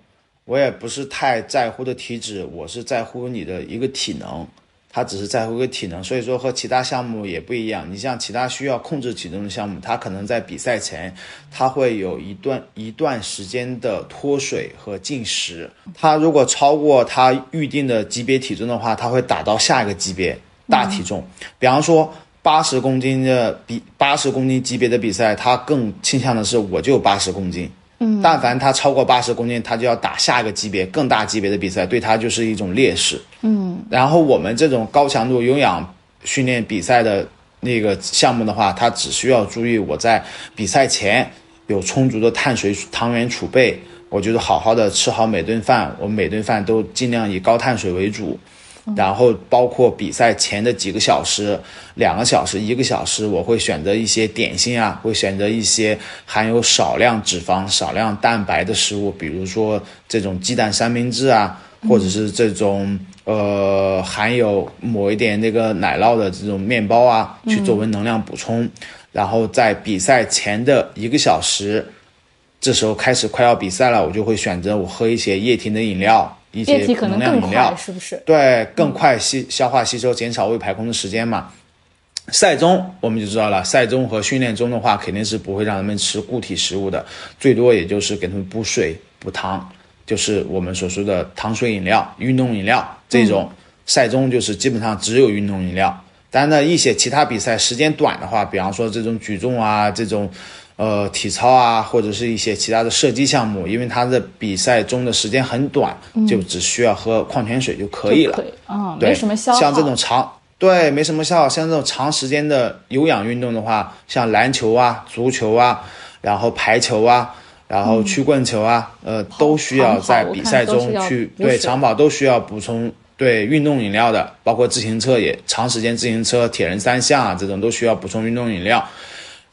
我也不是太在乎的体脂，我是在乎你的一个体能，他只是在乎一个体能，所以说和其他项目也不一样。你像其他需要控制体重的项目，他可能在比赛前他会有一段一段时间的脱水和进食，他如果超过他预定的级别体重的话，他会打到下一个级别大体重，比方说。八十公斤的比八十公斤级别的比赛，他更倾向的是我就八十公斤。嗯，但凡他超过八十公斤，他就要打下一个级别更大级别的比赛，对他就是一种劣势。嗯，然后我们这种高强度有氧训练比赛的那个项目的话，他只需要注意我在比赛前有充足的碳水糖原储备，我觉得好好的吃好每顿饭，我每顿饭都尽量以高碳水为主。然后包括比赛前的几个小时、两个小时、一个小时，我会选择一些点心啊，会选择一些含有少量脂肪、少量蛋白的食物，比如说这种鸡蛋三明治啊，或者是这种呃含有抹一点那个奶酪的这种面包啊，去作为能量补充。然后在比赛前的一个小时，这时候开始快要比赛了，我就会选择我喝一些液体的饮料。一些能量饮料是不是？对，更快吸消化吸收，减少胃排空的时间嘛。赛中我们就知道了，赛中和训练中的话，肯定是不会让他们吃固体食物的，最多也就是给他们补水、补糖，就是我们所说的糖水饮料、运动饮料这种。赛中就是基本上只有运动饮料。但呢，一些其他比赛时间短的话，比方说这种举重啊，这种。呃，体操啊，或者是一些其他的射击项目，因为它的比赛中的时间很短，就只需要喝矿泉水就可以了。嗯，没什么消耗。像这种长，对，没什么消耗。像这种长时间的有氧运动的话，像篮球啊、足球啊，然后排球啊，然后曲棍球啊，呃，都需要在比赛中去对长跑都需要补充对运动饮料的，包括自行车也长时间自行车、铁人三项啊这种都需要补充运动饮料。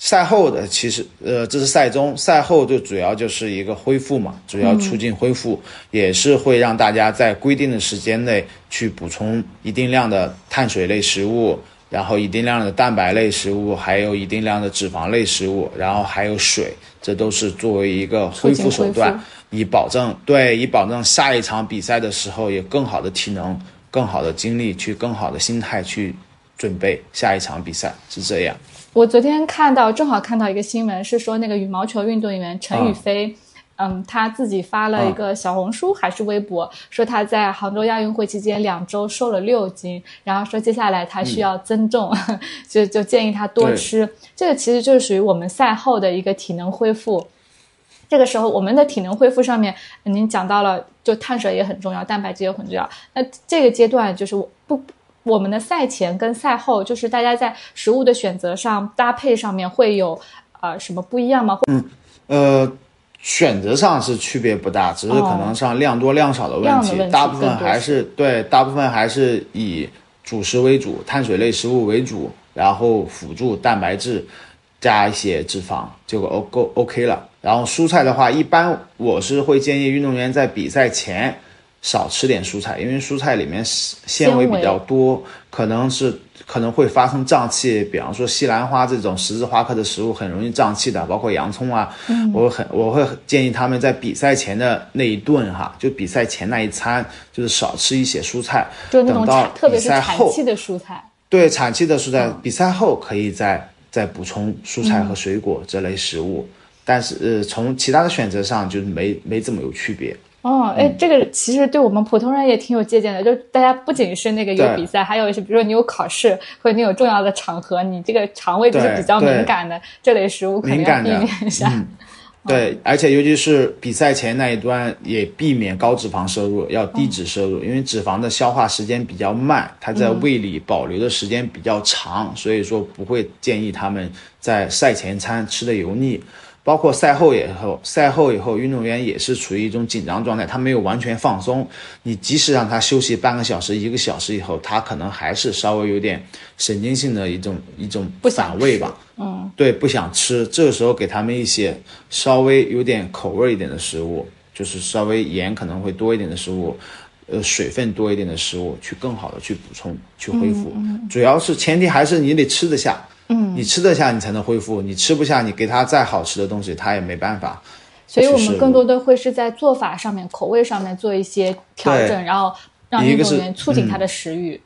赛后的其实，呃，这是赛中，赛后就主要就是一个恢复嘛，主要促进恢复，也是会让大家在规定的时间内去补充一定量的碳水类食物，然后一定量的蛋白类食物，还有一定量的脂肪类食物，然后还有水，这都是作为一个恢复手段，以保证对，以保证下一场比赛的时候有更好的体能、更好的精力去更好的心态去准备下一场比赛，是这样。我昨天看到，正好看到一个新闻，是说那个羽毛球运动员陈雨菲，嗯，他自己发了一个小红书还是微博，说他在杭州亚运会期间两周瘦了六斤，然后说接下来他需要增重，就就建议他多吃。这个其实就是属于我们赛后的一个体能恢复。这个时候，我们的体能恢复上面，您讲到了，就碳水也很重要，蛋白质也很重要。那这个阶段就是我不。我们的赛前跟赛后，就是大家在食物的选择上、搭配上面会有呃什么不一样吗？嗯，呃，选择上是区别不大，只是可能上量多量少的问题。大部分还是对，大部分还是以主食为主，碳水类食物为主，然后辅助蛋白质加一些脂肪就 O 够 OK 了。然后蔬菜的话，一般我是会建议运动员在比赛前。少吃点蔬菜，因为蔬菜里面纤维比较多，可能是可能会发生胀气。比方说西兰花这种十字花科的食物很容易胀气的，包括洋葱啊。嗯，我很我会建议他们在比赛前的那一顿哈，就比赛前那一餐，就是少吃一些蔬菜。就那种特别是产气的蔬菜。对产期的蔬菜，比赛后可以再再补充蔬菜和水果这类食物，但是呃，从其他的选择上就是没没怎么有区别。哦，哎，这个其实对我们普通人也挺有借鉴的，就大家不仅是那个有比赛，还有一些，比如说你有考试或者你有重要的场合，你这个肠胃就是比较敏感的，这类食物肯定要避免一下。对，而且尤其是比赛前那一段，也避免高脂肪摄入，要低脂摄入，因为脂肪的消化时间比较慢，它在胃里保留的时间比较长，所以说不会建议他们在赛前餐吃的油腻。包括赛后以后，赛后以后，运动员也是处于一种紧张状态，他没有完全放松。你即使让他休息半个小时、一个小时以后，他可能还是稍微有点神经性的一种一种反胃吧。嗯，对，不想吃。这个时候给他们一些稍微有点口味一点的食物，就是稍微盐可能会多一点的食物，呃，水分多一点的食物，去更好的去补充、去恢复。主要是前提还是你得吃得下。嗯，你吃得下，你才能恢复；你吃不下，你给他再好吃的东西，他也没办法。所以我们更多的会是在做法上面、口味上面做一些调整，然后让运动员促进他的食欲。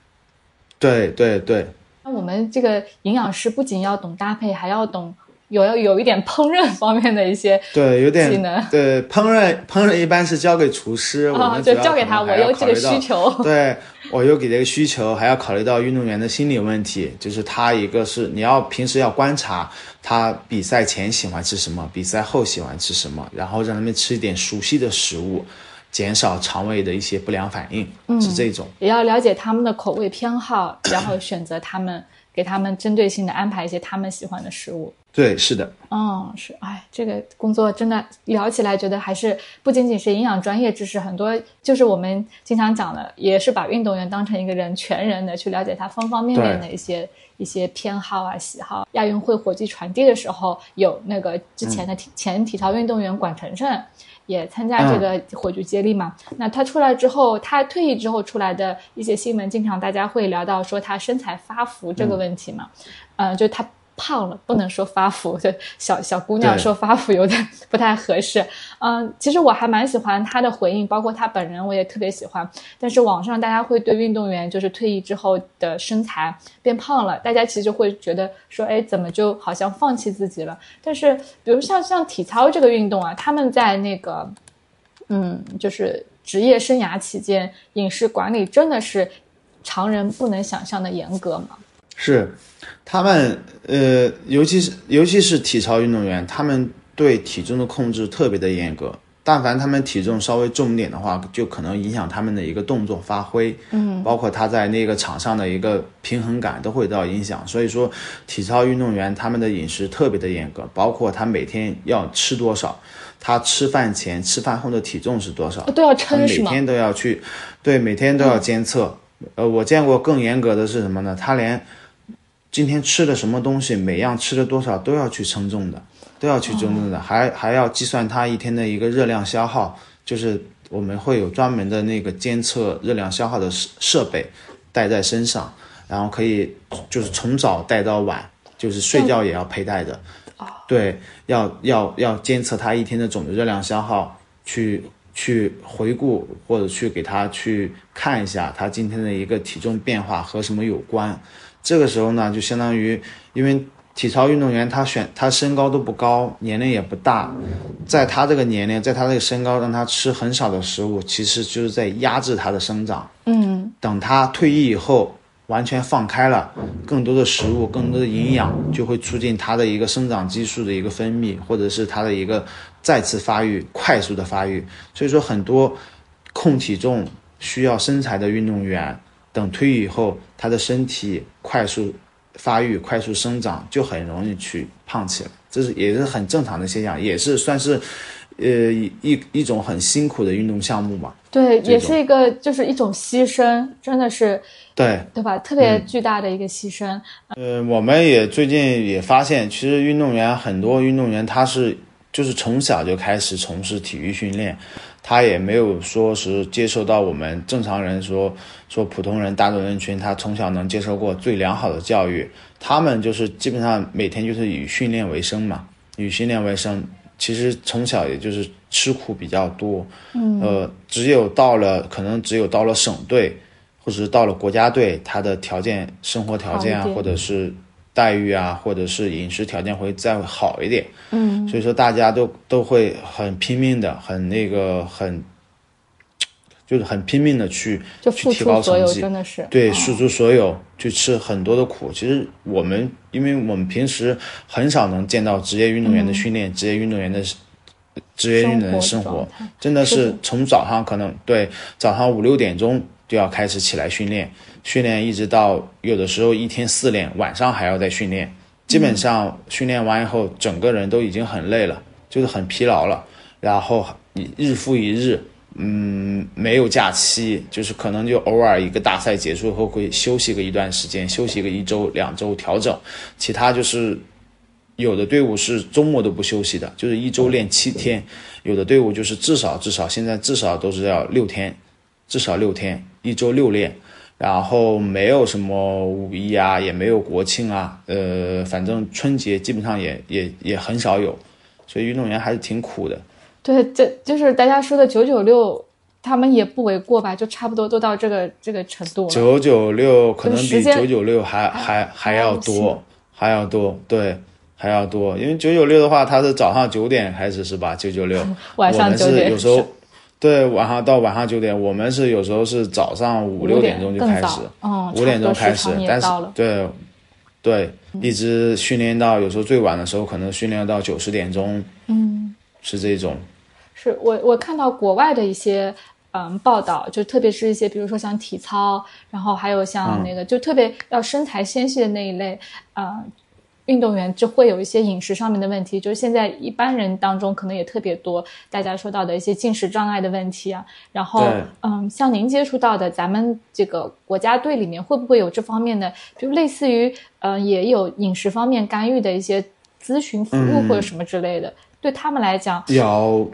对对对。那我们这个营养师不仅要懂搭配，还要懂。有要有一点烹饪方面的一些对有点技能对烹饪烹饪一般是交给厨师，我们就交给他，我有这个需求，对我有给这个需求，还要考虑到运动员的心理问题，就是他一个是你要平时要观察他比赛前喜欢吃什么，比赛后喜欢吃什么，然后让他们吃一点熟悉的食物，减少肠胃的一些不良反应，是这种。也要了解他们的口味偏好，然后选择他们给他们针对性的安排一些他们喜欢的食物。对，是的，嗯，是，哎，这个工作真的聊起来，觉得还是不仅仅是营养专业知识，很多就是我们经常讲的，也是把运动员当成一个人，全人的去了解他方方面面的一些一些偏好啊、喜好。亚运会火炬传递的时候，有那个之前的体前体操运动员管晨晨也参加这个火炬接力嘛。那他出来之后，他退役之后出来的一些新闻，经常大家会聊到说他身材发福这个问题嘛，嗯，就他。胖了不能说发福，就小小姑娘说发福有点不太合适。嗯，其实我还蛮喜欢她的回应，包括她本人我也特别喜欢。但是网上大家会对运动员就是退役之后的身材变胖了，大家其实会觉得说，哎，怎么就好像放弃自己了？但是比如像像体操这个运动啊，他们在那个，嗯，就是职业生涯期间，饮食管理真的是常人不能想象的严格吗？是。他们呃，尤其是尤其是体操运动员，他们对体重的控制特别的严格。但凡他们体重稍微重一点的话，就可能影响他们的一个动作发挥，嗯，包括他在那个场上的一个平衡感都会到影响。所以说，体操运动员他们的饮食特别的严格，包括他每天要吃多少，他吃饭前、吃饭后的体重是多少，都要称？每天都要去，对，每天都要监测。呃，我见过更严格的是什么呢？他连。今天吃的什么东西，每样吃了多少都要去称重的，都要去称重的，还还要计算他一天的一个热量消耗，就是我们会有专门的那个监测热量消耗的设设备带在身上，然后可以就是从早带到晚，就是睡觉也要佩戴的。对，要要要监测他一天的总的热量消耗，去去回顾或者去给他去看一下他今天的一个体重变化和什么有关。这个时候呢，就相当于，因为体操运动员他选他身高都不高，年龄也不大，在他这个年龄，在他这个身高，让他吃很少的食物，其实就是在压制他的生长。嗯，等他退役以后，完全放开了，更多的食物，更多的营养，就会促进他的一个生长激素的一个分泌，或者是他的一个再次发育，快速的发育。所以说，很多控体重需要身材的运动员。等退役以后，他的身体快速发育、快速生长，就很容易去胖起来，这是也是很正常的现象，也是算是，呃，一一种很辛苦的运动项目嘛。对，也是一个就是一种牺牲，真的是，对对吧？特别巨大的一个牺牲。呃，我们也最近也发现，其实运动员很多运动员他是就是从小就开始从事体育训练。他也没有说是接受到我们正常人说说普通人大众人群，他从小能接受过最良好的教育。他们就是基本上每天就是以训练为生嘛，以训练为生。其实从小也就是吃苦比较多，嗯，呃，只有到了可能只有到了省队或者是到了国家队，他的条件、生活条件啊，或者是待遇啊，或者是饮食条件会再好一点。嗯，所以说大家都都会很拼命的，很那个很，就是很拼命的去就去提高成绩，真的是对，付出所有，去吃很多的苦。其实我们，因为我们平时很少能见到职业运动员的训练，职业运动员的。职业运动员的生活真的是从早上可能对早上五六点钟就要开始起来训练，训练一直到有的时候一天四练，晚上还要再训练。基本上训练完以后，整个人都已经很累了，就是很疲劳了。然后日复一日，嗯，没有假期，就是可能就偶尔一个大赛结束后会休息个一段时间，休息个一周两周调整，其他就是。有的队伍是周末都不休息的，就是一周练七天；有的队伍就是至少至少现在至少都是要六天，至少六天，一周六练。然后没有什么五一啊，也没有国庆啊，呃，反正春节基本上也也也很少有，所以运动员还是挺苦的。对，这就是大家说的九九六，他们也不为过吧？就差不多都到这个这个程度了。九九六可能比九九六还还还要多，还要多，对。还要多，因为九九六的话，它是早上九点开始是吧？九九六，晚上九点。有时候，对，晚上到晚上九点，我们是有时候是早上五六点钟就开始，五点钟开始，但是对，对，一直训练到有时候最晚的时候，可能训练到九十点钟，嗯，是这种。是我我看到国外的一些嗯报道，就特别是一些比如说像体操，然后还有像那个就特别要身材纤细的那一类，啊。运动员就会有一些饮食上面的问题，就是现在一般人当中可能也特别多，大家说到的一些进食障碍的问题啊。然后，嗯，像您接触到的，咱们这个国家队里面会不会有这方面的，就类似于，嗯，也有饮食方面干预的一些咨询服务或者什么之类的？对他们来讲，有。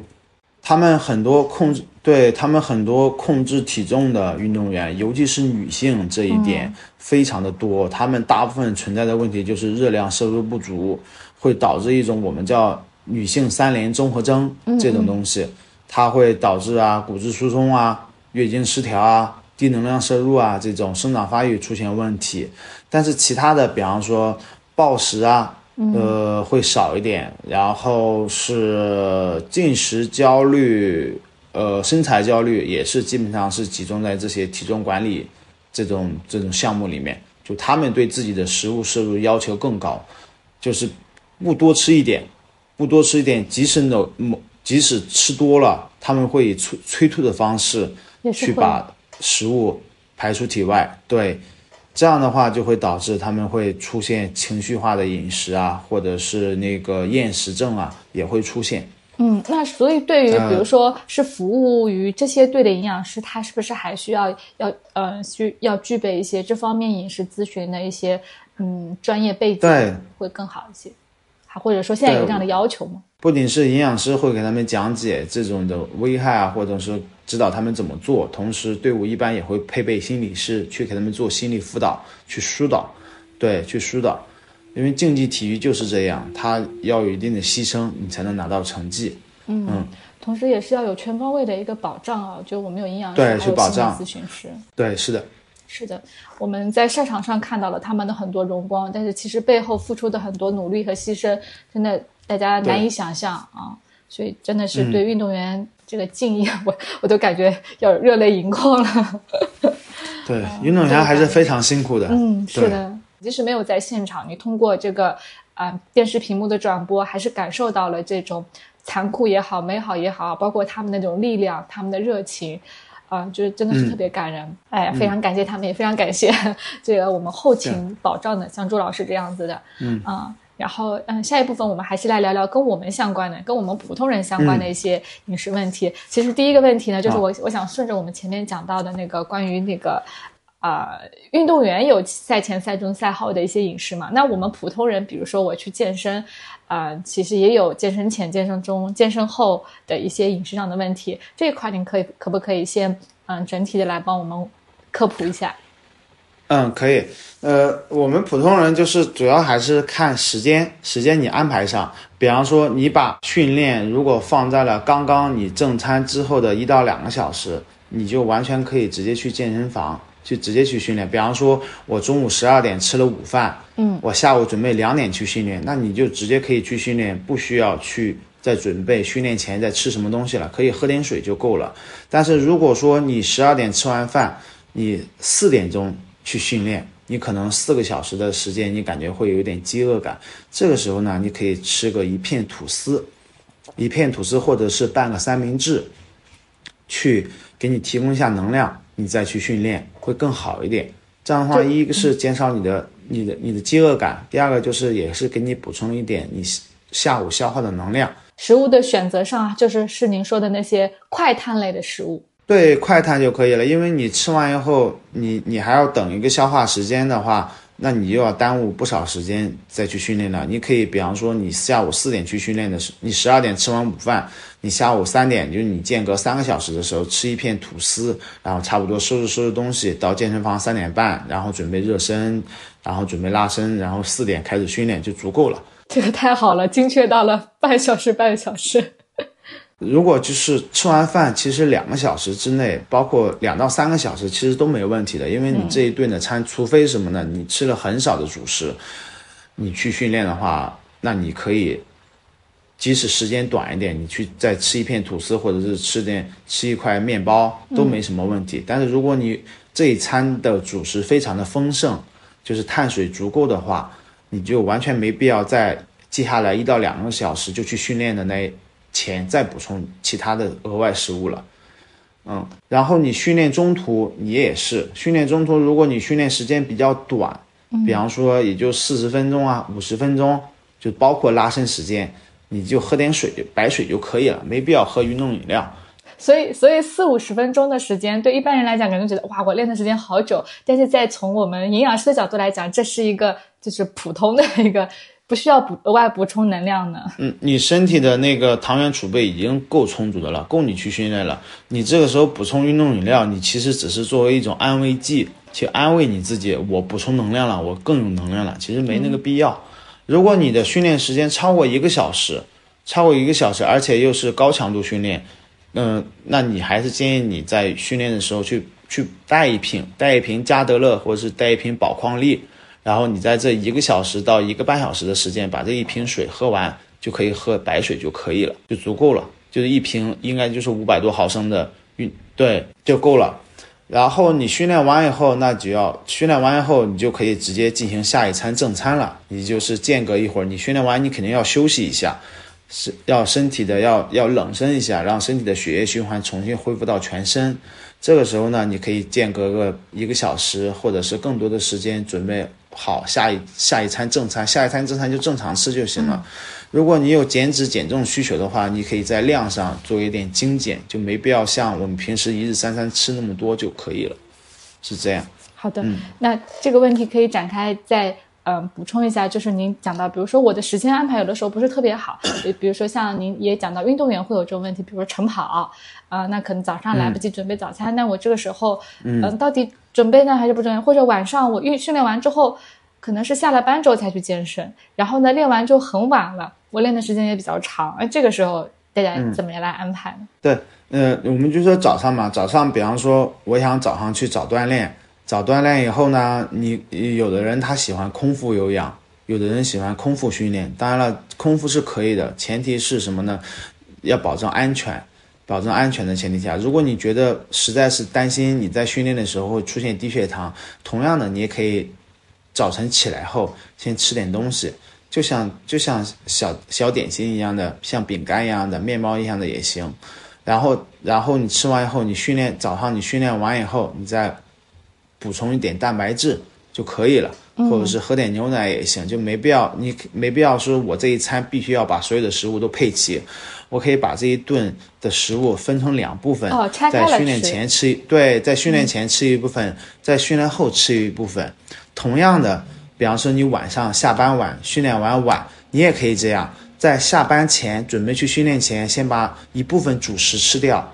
他们很多控制，对他们很多控制体重的运动员，尤其是女性这一点非常的多。他们大部分存在的问题就是热量摄入不足，会导致一种我们叫女性三联综合征这种东西，它会导致啊骨质疏松啊、月经失调啊、低能量摄入啊这种生长发育出现问题。但是其他的，比方说暴食啊。呃，会少一点，然后是进食焦虑，呃，身材焦虑也是基本上是集中在这些体重管理这种这种项目里面。就他们对自己的食物摄入要求更高，就是不多吃一点，不多吃一点，即使某某即使吃多了，他们会以催催吐的方式去把食物排出体外。对。这样的话就会导致他们会出现情绪化的饮食啊，或者是那个厌食症啊，也会出现。嗯，那所以对于比如说是服务于这些队的营养师，他是不是还需要要呃需要具备一些这方面饮食咨询的一些嗯专业背景，对，会更好一些？还或者说现在有这样的要求吗？不仅是营养师会给他们讲解这种的危害啊，或者是。指导他们怎么做，同时队伍一般也会配备心理师去给他们做心理辅导，去疏导，对，去疏导，因为竞技体育就是这样，它要有一定的牺牲，你才能拿到成绩。嗯，同时也是要有全方位的一个保障啊，就我们有营养师，对，去保障咨询师，对，是的，是的，我们在赛场上看到了他们的很多荣光，但是其实背后付出的很多努力和牺牲，真的大家难以想象啊，所以真的是对运动员。这个敬意，我我都感觉要热泪盈眶了。对，运动员还是非常辛苦的。嗯，是的，即使没有在现场，你通过这个啊电视屏幕的转播，还是感受到了这种残酷也好、美好也好，包括他们那种力量、他们的热情，啊，就是真的是特别感人。哎，非常感谢他们，也非常感谢 这个我们后勤保障的，像朱老师这样子的。嗯啊。然后，嗯，下一部分我们还是来聊聊跟我们相关的、跟我们普通人相关的一些饮食问题。其实第一个问题呢，就是我我想顺着我们前面讲到的那个关于那个，啊，运动员有赛前、赛中、赛后的一些饮食嘛。那我们普通人，比如说我去健身，啊，其实也有健身前、健身中、健身后的一些饮食上的问题。这一块您可以可不可以先，嗯，整体的来帮我们科普一下？嗯，可以。呃，我们普通人就是主要还是看时间，时间你安排上。比方说，你把训练如果放在了刚刚你正餐之后的一到两个小时，你就完全可以直接去健身房就直接去训练。比方说，我中午十二点吃了午饭，嗯，我下午准备两点去训练，那你就直接可以去训练，不需要去再准备训练前再吃什么东西了，可以喝点水就够了。但是如果说你十二点吃完饭，你四点钟去训练，你可能四个小时的时间，你感觉会有一点饥饿感，这个时候呢，你可以吃个一片吐司，一片吐司或者是半个三明治，去给你提供一下能量，你再去训练会更好一点。这样的话，一个是减少你的、你的、你的饥饿感，第二个就是也是给你补充一点你下午消耗的能量。食物的选择上，就是是您说的那些快碳类的食物。对，快碳就可以了，因为你吃完以后，你你还要等一个消化时间的话，那你又要耽误不少时间再去训练了。你可以，比方说你下午四点去训练的时，你十二点吃完午饭，你下午三点就是你间隔三个小时的时候吃一片吐司，然后差不多收拾收拾东西到健身房三点半，然后准备热身，然后准备拉伸，然后四点开始训练就足够了。这个太好了，精确到了半小时，半小时。如果就是吃完饭，其实两个小时之内，包括两到三个小时，其实都没问题的。因为你这一顿的餐，除非什么呢？你吃了很少的主食，你去训练的话，那你可以，即使时间短一点，你去再吃一片吐司，或者是吃点吃一块面包，都没什么问题。但是如果你这一餐的主食非常的丰盛，就是碳水足够的话，你就完全没必要在接下来一到两个小时就去训练的那。前再补充其他的额外食物了，嗯，然后你训练中途你也是训练中途，如果你训练时间比较短，比方说也就四十分钟啊，五十分钟，就包括拉伸时间，你就喝点水，白水就可以了，没必要喝运动饮料。所以，所以四五十分钟的时间，对一般人来讲，可能觉得哇，我练的时间好久。但是在从我们营养师的角度来讲，这是一个就是普通的一个。不需要补额外补充能量呢。嗯，你身体的那个糖原储备已经够充足的了，够你去训练了。你这个时候补充运动饮料，你其实只是作为一种安慰剂，去安慰你自己。我补充能量了，我更有能量了。其实没那个必要。如果你的训练时间超过一个小时，超过一个小时，而且又是高强度训练，嗯，那你还是建议你在训练的时候去去带一瓶，带一瓶加德乐，或者是带一瓶宝矿力。然后你在这一个小时到一个半小时的时间，把这一瓶水喝完，就可以喝白水就可以了，就足够了。就是一瓶应该就是五百多毫升的运，对，就够了。然后你训练完以后，那就要训练完以后，你就可以直接进行下一餐正餐了。你就是间隔一会儿，你训练完你肯定要休息一下，是要身体的要要冷身一下，让身体的血液循环重新恢复到全身。这个时候呢，你可以间隔个一个小时，或者是更多的时间准备。好，下一下一餐正餐，下一餐正餐就正常吃就行了。如果你有减脂减重需求的话，你可以在量上做一点精简，就没必要像我们平时一日三餐吃那么多就可以了，是这样。好的，那这个问题可以展开再嗯补充一下，就是您讲到，比如说我的时间安排有的时候不是特别好，比如说像您也讲到运动员会有这种问题，比如说晨跑啊，那可能早上来不及准备早餐，那我这个时候嗯到底。准备呢还是不准备？或者晚上我运训练完之后，可能是下了班之后才去健身，然后呢练完就很晚了，我练的时间也比较长，哎，这个时候大家怎么样来安排呢？对，呃，我们就说早上嘛，早上比方说我想早上去早锻炼，早锻炼以后呢，你有的人他喜欢空腹有氧，有的人喜欢空腹训练，当然了，空腹是可以的，前提是什么呢？要保证安全。保证安全的前提下，如果你觉得实在是担心你在训练的时候会出现低血糖，同样的你也可以早晨起来后先吃点东西，就像就像小小点心一样的，像饼干一样的、面包一样的也行。然后然后你吃完以后，你训练早上你训练完以后，你再补充一点蛋白质就可以了，或者是喝点牛奶也行，就没必要你没必要说我这一餐必须要把所有的食物都配齐。我可以把这一顿的食物分成两部分，在训练前吃一对，在训练前吃一部分，在训练后吃一部分。同样的，比方说你晚上下班晚，训练完晚，你也可以这样，在下班前准备去训练前，先把一部分主食吃掉，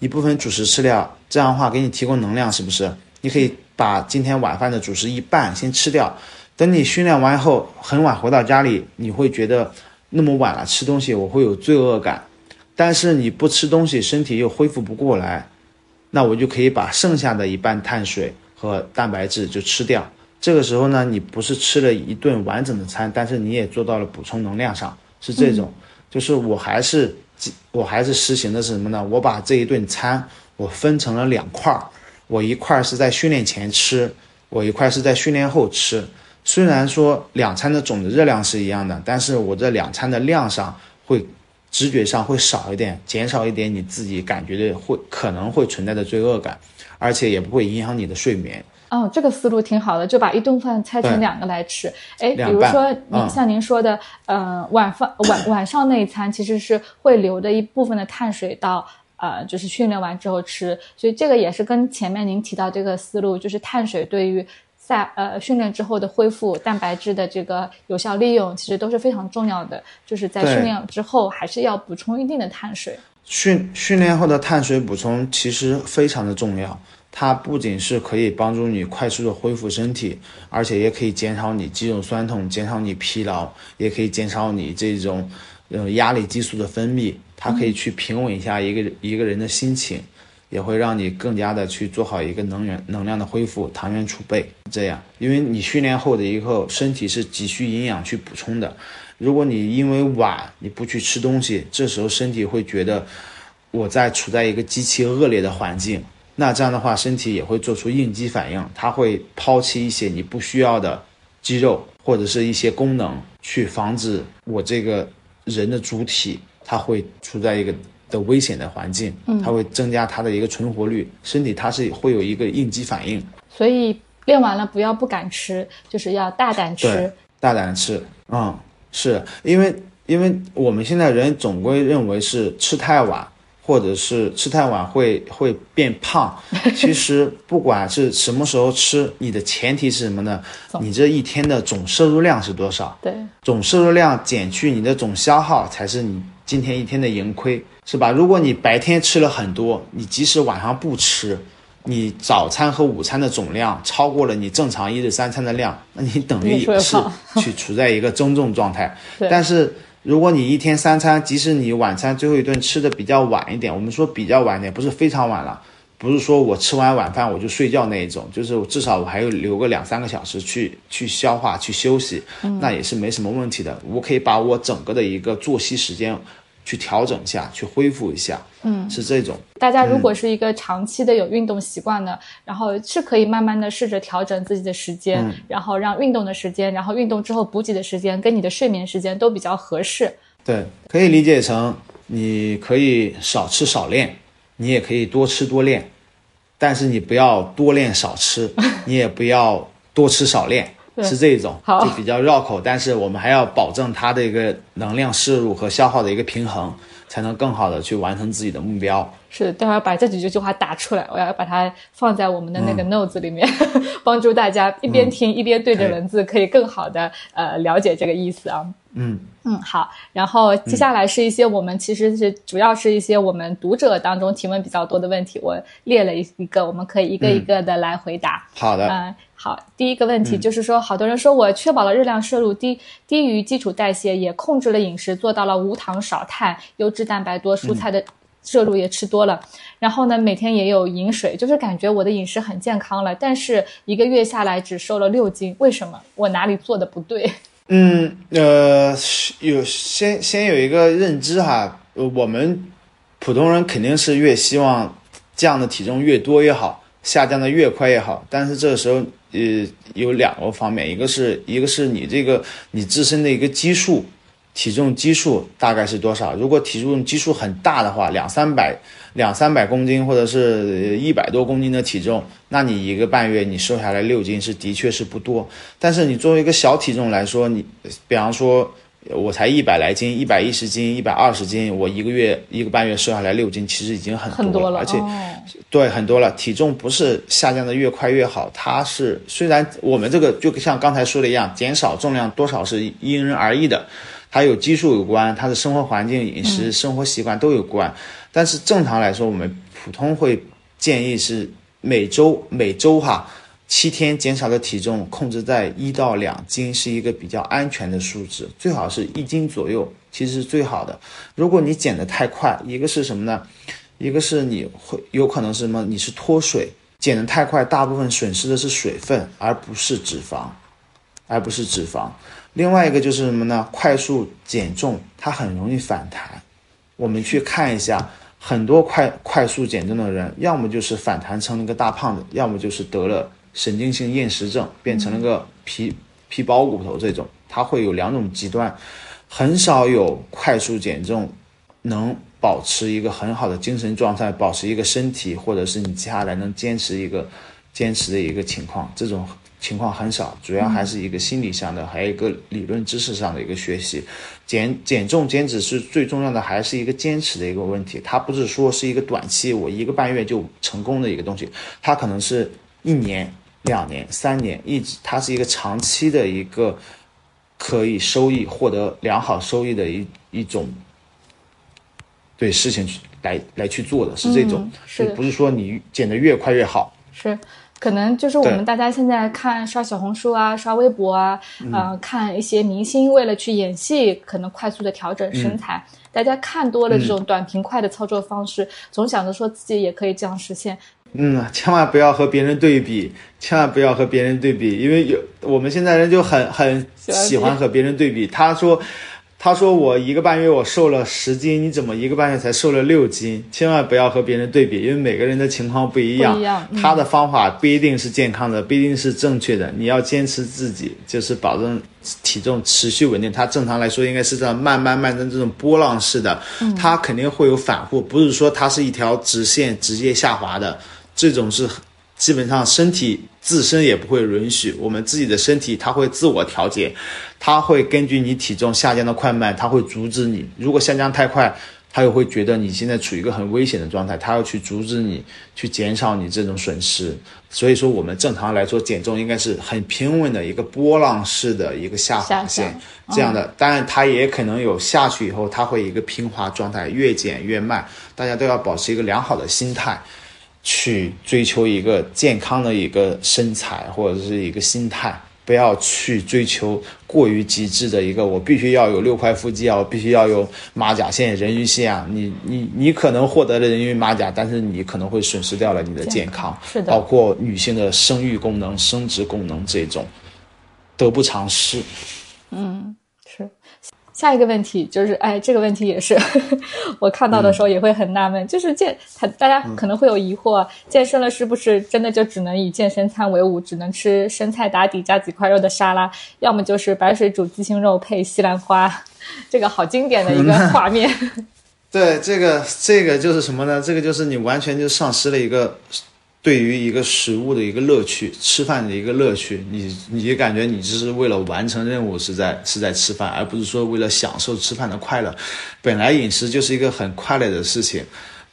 一部分主食吃掉，这样的话给你提供能量，是不是？你可以把今天晚饭的主食一半先吃掉，等你训练完后，很晚回到家里，你会觉得。那么晚了吃东西我会有罪恶感，但是你不吃东西身体又恢复不过来，那我就可以把剩下的一半碳水和蛋白质就吃掉。这个时候呢，你不是吃了一顿完整的餐，但是你也做到了补充能量上，是这种。就是我还是我还是实行的是什么呢？我把这一顿餐我分成了两块儿，我一块儿是在训练前吃，我一块是在训练后吃。虽然说两餐的总的热量是一样的，但是我这两餐的量上会直觉上会少一点，减少一点你自己感觉的会可能会存在的罪恶感，而且也不会影响你的睡眠。哦，这个思路挺好的，就把一顿饭拆成两个来吃。哎，比如说您像您说的，呃，晚饭晚 晚上那一餐其实是会留的一部分的碳水到呃，就是训练完之后吃，所以这个也是跟前面您提到这个思路，就是碳水对于在呃训练之后的恢复、蛋白质的这个有效利用，其实都是非常重要的。就是在训练之后还是要补充一定的碳水。训训练后的碳水补充其实非常的重要。它不仅是可以帮助你快速的恢复身体，而且也可以减少你肌肉酸痛，减少你疲劳，也可以减少你这种，呃压力激素的分泌。它可以去平稳一下一个一个人的心情，也会让你更加的去做好一个能源能量的恢复，糖原储备。这样，因为你训练后的一个身体是急需营养去补充的。如果你因为晚你不去吃东西，这时候身体会觉得我在处在一个极其恶劣的环境。那这样的话，身体也会做出应激反应，它会抛弃一些你不需要的肌肉或者是一些功能，去防止我这个人的主体它会处在一个的危险的环境，它会增加它的一个存活率，身体它是会有一个应激反应。所以练完了不要不敢吃，就是要大胆吃，大胆吃。嗯，是因为因为我们现在人总归认为是吃太晚。或者是吃太晚会会变胖，其实不管是什么时候吃，你的前提是什么呢？你这一天的总摄入量是多少？对，总摄入量减去你的总消耗，才是你今天一天的盈亏，是吧？如果你白天吃了很多，你即使晚上不吃，你早餐和午餐的总量超过了你正常一日三餐的量，那你等于也是去处在一个增重状态。但是。如果你一天三餐，即使你晚餐最后一顿吃的比较晚一点，我们说比较晚一点，不是非常晚了，不是说我吃完晚饭我就睡觉那一种，就是至少我还有留个两三个小时去去消化去休息，那也是没什么问题的。我可以把我整个的一个作息时间。去调整一下，去恢复一下，嗯，是这种。大家如果是一个长期的有运动习惯的，然后是可以慢慢的试着调整自己的时间，然后让运动的时间，然后运动之后补给的时间跟你的睡眠时间都比较合适。对，可以理解成你可以少吃少练，你也可以多吃多练，但是你不要多练少吃，你也不要多吃少练。是这种，就比较绕口，但是我们还要保证它的一个能量摄入和消耗的一个平衡，才能更好的去完成自己的目标。是，待会儿把这几句话打出来，我要把它放在我们的那个 notes 里面，帮助大家一边听一边对着文字，可以更好的呃了解这个意思啊。嗯嗯，好。然后接下来是一些我们其实是主要是一些我们读者当中提问比较多的问题，我列了一一个，我们可以一个一个的来回答。好的。嗯，好。第一个问题就是说，好多人说我确保了热量摄入低，低于基础代谢，也控制了饮食，做到了无糖少碳、优质蛋白多、蔬菜的。摄入也吃多了，然后呢，每天也有饮水，就是感觉我的饮食很健康了。但是一个月下来只瘦了六斤，为什么？我哪里做的不对？嗯，呃，有先先有一个认知哈，我们普通人肯定是越希望降的体重越多越好，下降的越快越好。但是这个时候，呃，有两个方面，一个是一个是你这个你自身的一个基数。体重基数大概是多少？如果体重基数很大的话，两三百、两三百公斤或者是一百多公斤的体重，那你一个半月你瘦下来六斤是的确是不多。但是你作为一个小体重来说，你比方说我才一百来斤、一百一十斤、一百二十斤，我一个月一个半月瘦下来六斤，其实已经很多了，而且对很多了。体重不是下降的越快越好，它是虽然我们这个就像刚才说的一样，减少重量多少是因人而异的。还有基数有关，它的生活环境、饮食、生活习惯都有关。但是正常来说，我们普通会建议是每周每周哈七天减少的体重控制在一到两斤是一个比较安全的数值，最好是一斤左右，其实是最好的。如果你减得太快，一个是什么呢？一个是你会有可能是什么？你是脱水，减得太快，大部分损失的是水分，而不是脂肪，而不是脂肪。另外一个就是什么呢？快速减重它很容易反弹。我们去看一下，很多快快速减重的人，要么就是反弹成了个大胖子，要么就是得了神经性厌食症，变成了个皮皮包骨头这种。它会有两种极端，很少有快速减重能保持一个很好的精神状态，保持一个身体，或者是你接下来能坚持一个坚持的一个情况，这种。情况很少，主要还是一个心理上的，还有一个理论知识上的一个学习。减减重减脂是最重要的，还是一个坚持的一个问题。它不是说是一个短期，我一个半月就成功的一个东西，它可能是一年、两年、三年，一直它是一个长期的一个可以收益获得良好收益的一一种对事情去来来去做的是这种，是不是说你减得越快越好？是。可能就是我们大家现在看刷小红书啊，刷微博啊，呃，看一些明星为了去演戏，可能快速的调整身材。大家看多了这种短平快的操作方式，总想着说自己也可以这样实现。嗯，千万不要和别人对比，千万不要和别人对比，因为有我们现在人就很很喜欢和别人对比。他说。他说：“我一个半月我瘦了十斤，你怎么一个半月才瘦了六斤？千万不要和别人对比，因为每个人的情况不一样。一样，他的方法不一定是健康的，不一定是正确的。你要坚持自己，就是保证体重持续稳定。他正常来说应该是这样慢慢慢的这种波浪式的，它肯定会有反复，不是说它是一条直线直接下滑的。这种是基本上身体自身也不会允许，我们自己的身体它会自我调节。”它会根据你体重下降的快慢，它会阻止你。如果下降太快，它又会觉得你现在处于一个很危险的状态，它要去阻止你，去减少你这种损失。所以说，我们正常来说减重应该是很平稳的一个波浪式的一个下滑线这样的。当然，它也可能有下去以后，它会一个平滑状态，越减越慢。大家都要保持一个良好的心态，去追求一个健康的一个身材或者是一个心态。不要去追求过于极致的一个，我必须要有六块腹肌啊，我必须要有马甲线、人鱼线啊。你你你可能获得了人鱼马甲，但是你可能会损失掉了你的健康，是的，包括女性的生育功能、生殖功能这种，得不偿失。嗯。下一个问题就是，哎，这个问题也是 我看到的时候也会很纳闷，就是健，大家可能会有疑惑，健身了是不是真的就只能以健身餐为伍，只能吃生菜打底加几块肉的沙拉，要么就是白水煮鸡胸肉配西兰花，这个好经典的一个画面。对，这个这个就是什么呢？这个就是你完全就丧失了一个。对于一个食物的一个乐趣，吃饭的一个乐趣，你你感觉你只是为了完成任务是在是在吃饭，而不是说为了享受吃饭的快乐。本来饮食就是一个很快乐的事情，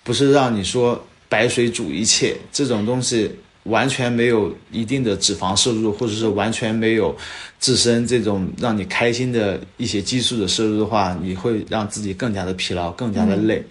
不是让你说白水煮一切这种东西，完全没有一定的脂肪摄入，或者是完全没有自身这种让你开心的一些激素的摄入的话，你会让自己更加的疲劳，更加的累。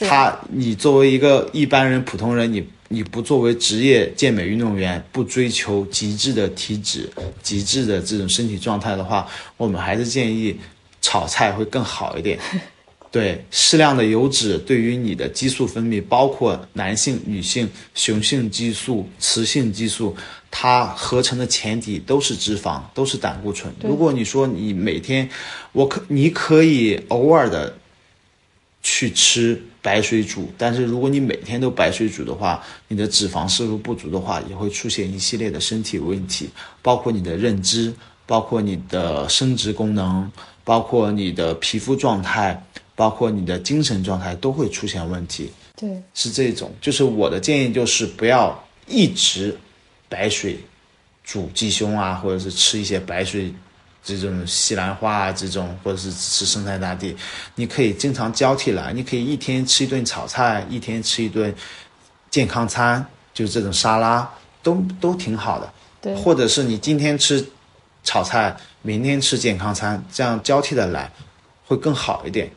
他，你作为一个一般人、普通人，你。你不作为职业健美运动员，不追求极致的体脂、极致的这种身体状态的话，我们还是建议炒菜会更好一点。对，适量的油脂对于你的激素分泌，包括男性、女性雄性激素、雌性激素，它合成的前提都是脂肪，都是胆固醇。如果你说你每天，我可你可以偶尔的去吃。白水煮，但是如果你每天都白水煮的话，你的脂肪摄入不足的话，也会出现一系列的身体问题，包括你的认知，包括你的生殖功能，包括你的皮肤状态，包括你的精神状态都会出现问题。对，是这种，就是我的建议就是不要一直白水煮鸡胸啊，或者是吃一些白水。这种西兰花啊，这种或者是吃生菜大地，你可以经常交替来。你可以一天吃一顿炒菜，一天吃一顿健康餐，就是这种沙拉，都都挺好的。对，或者是你今天吃炒菜，明天吃健康餐，这样交替的来，会更好一点。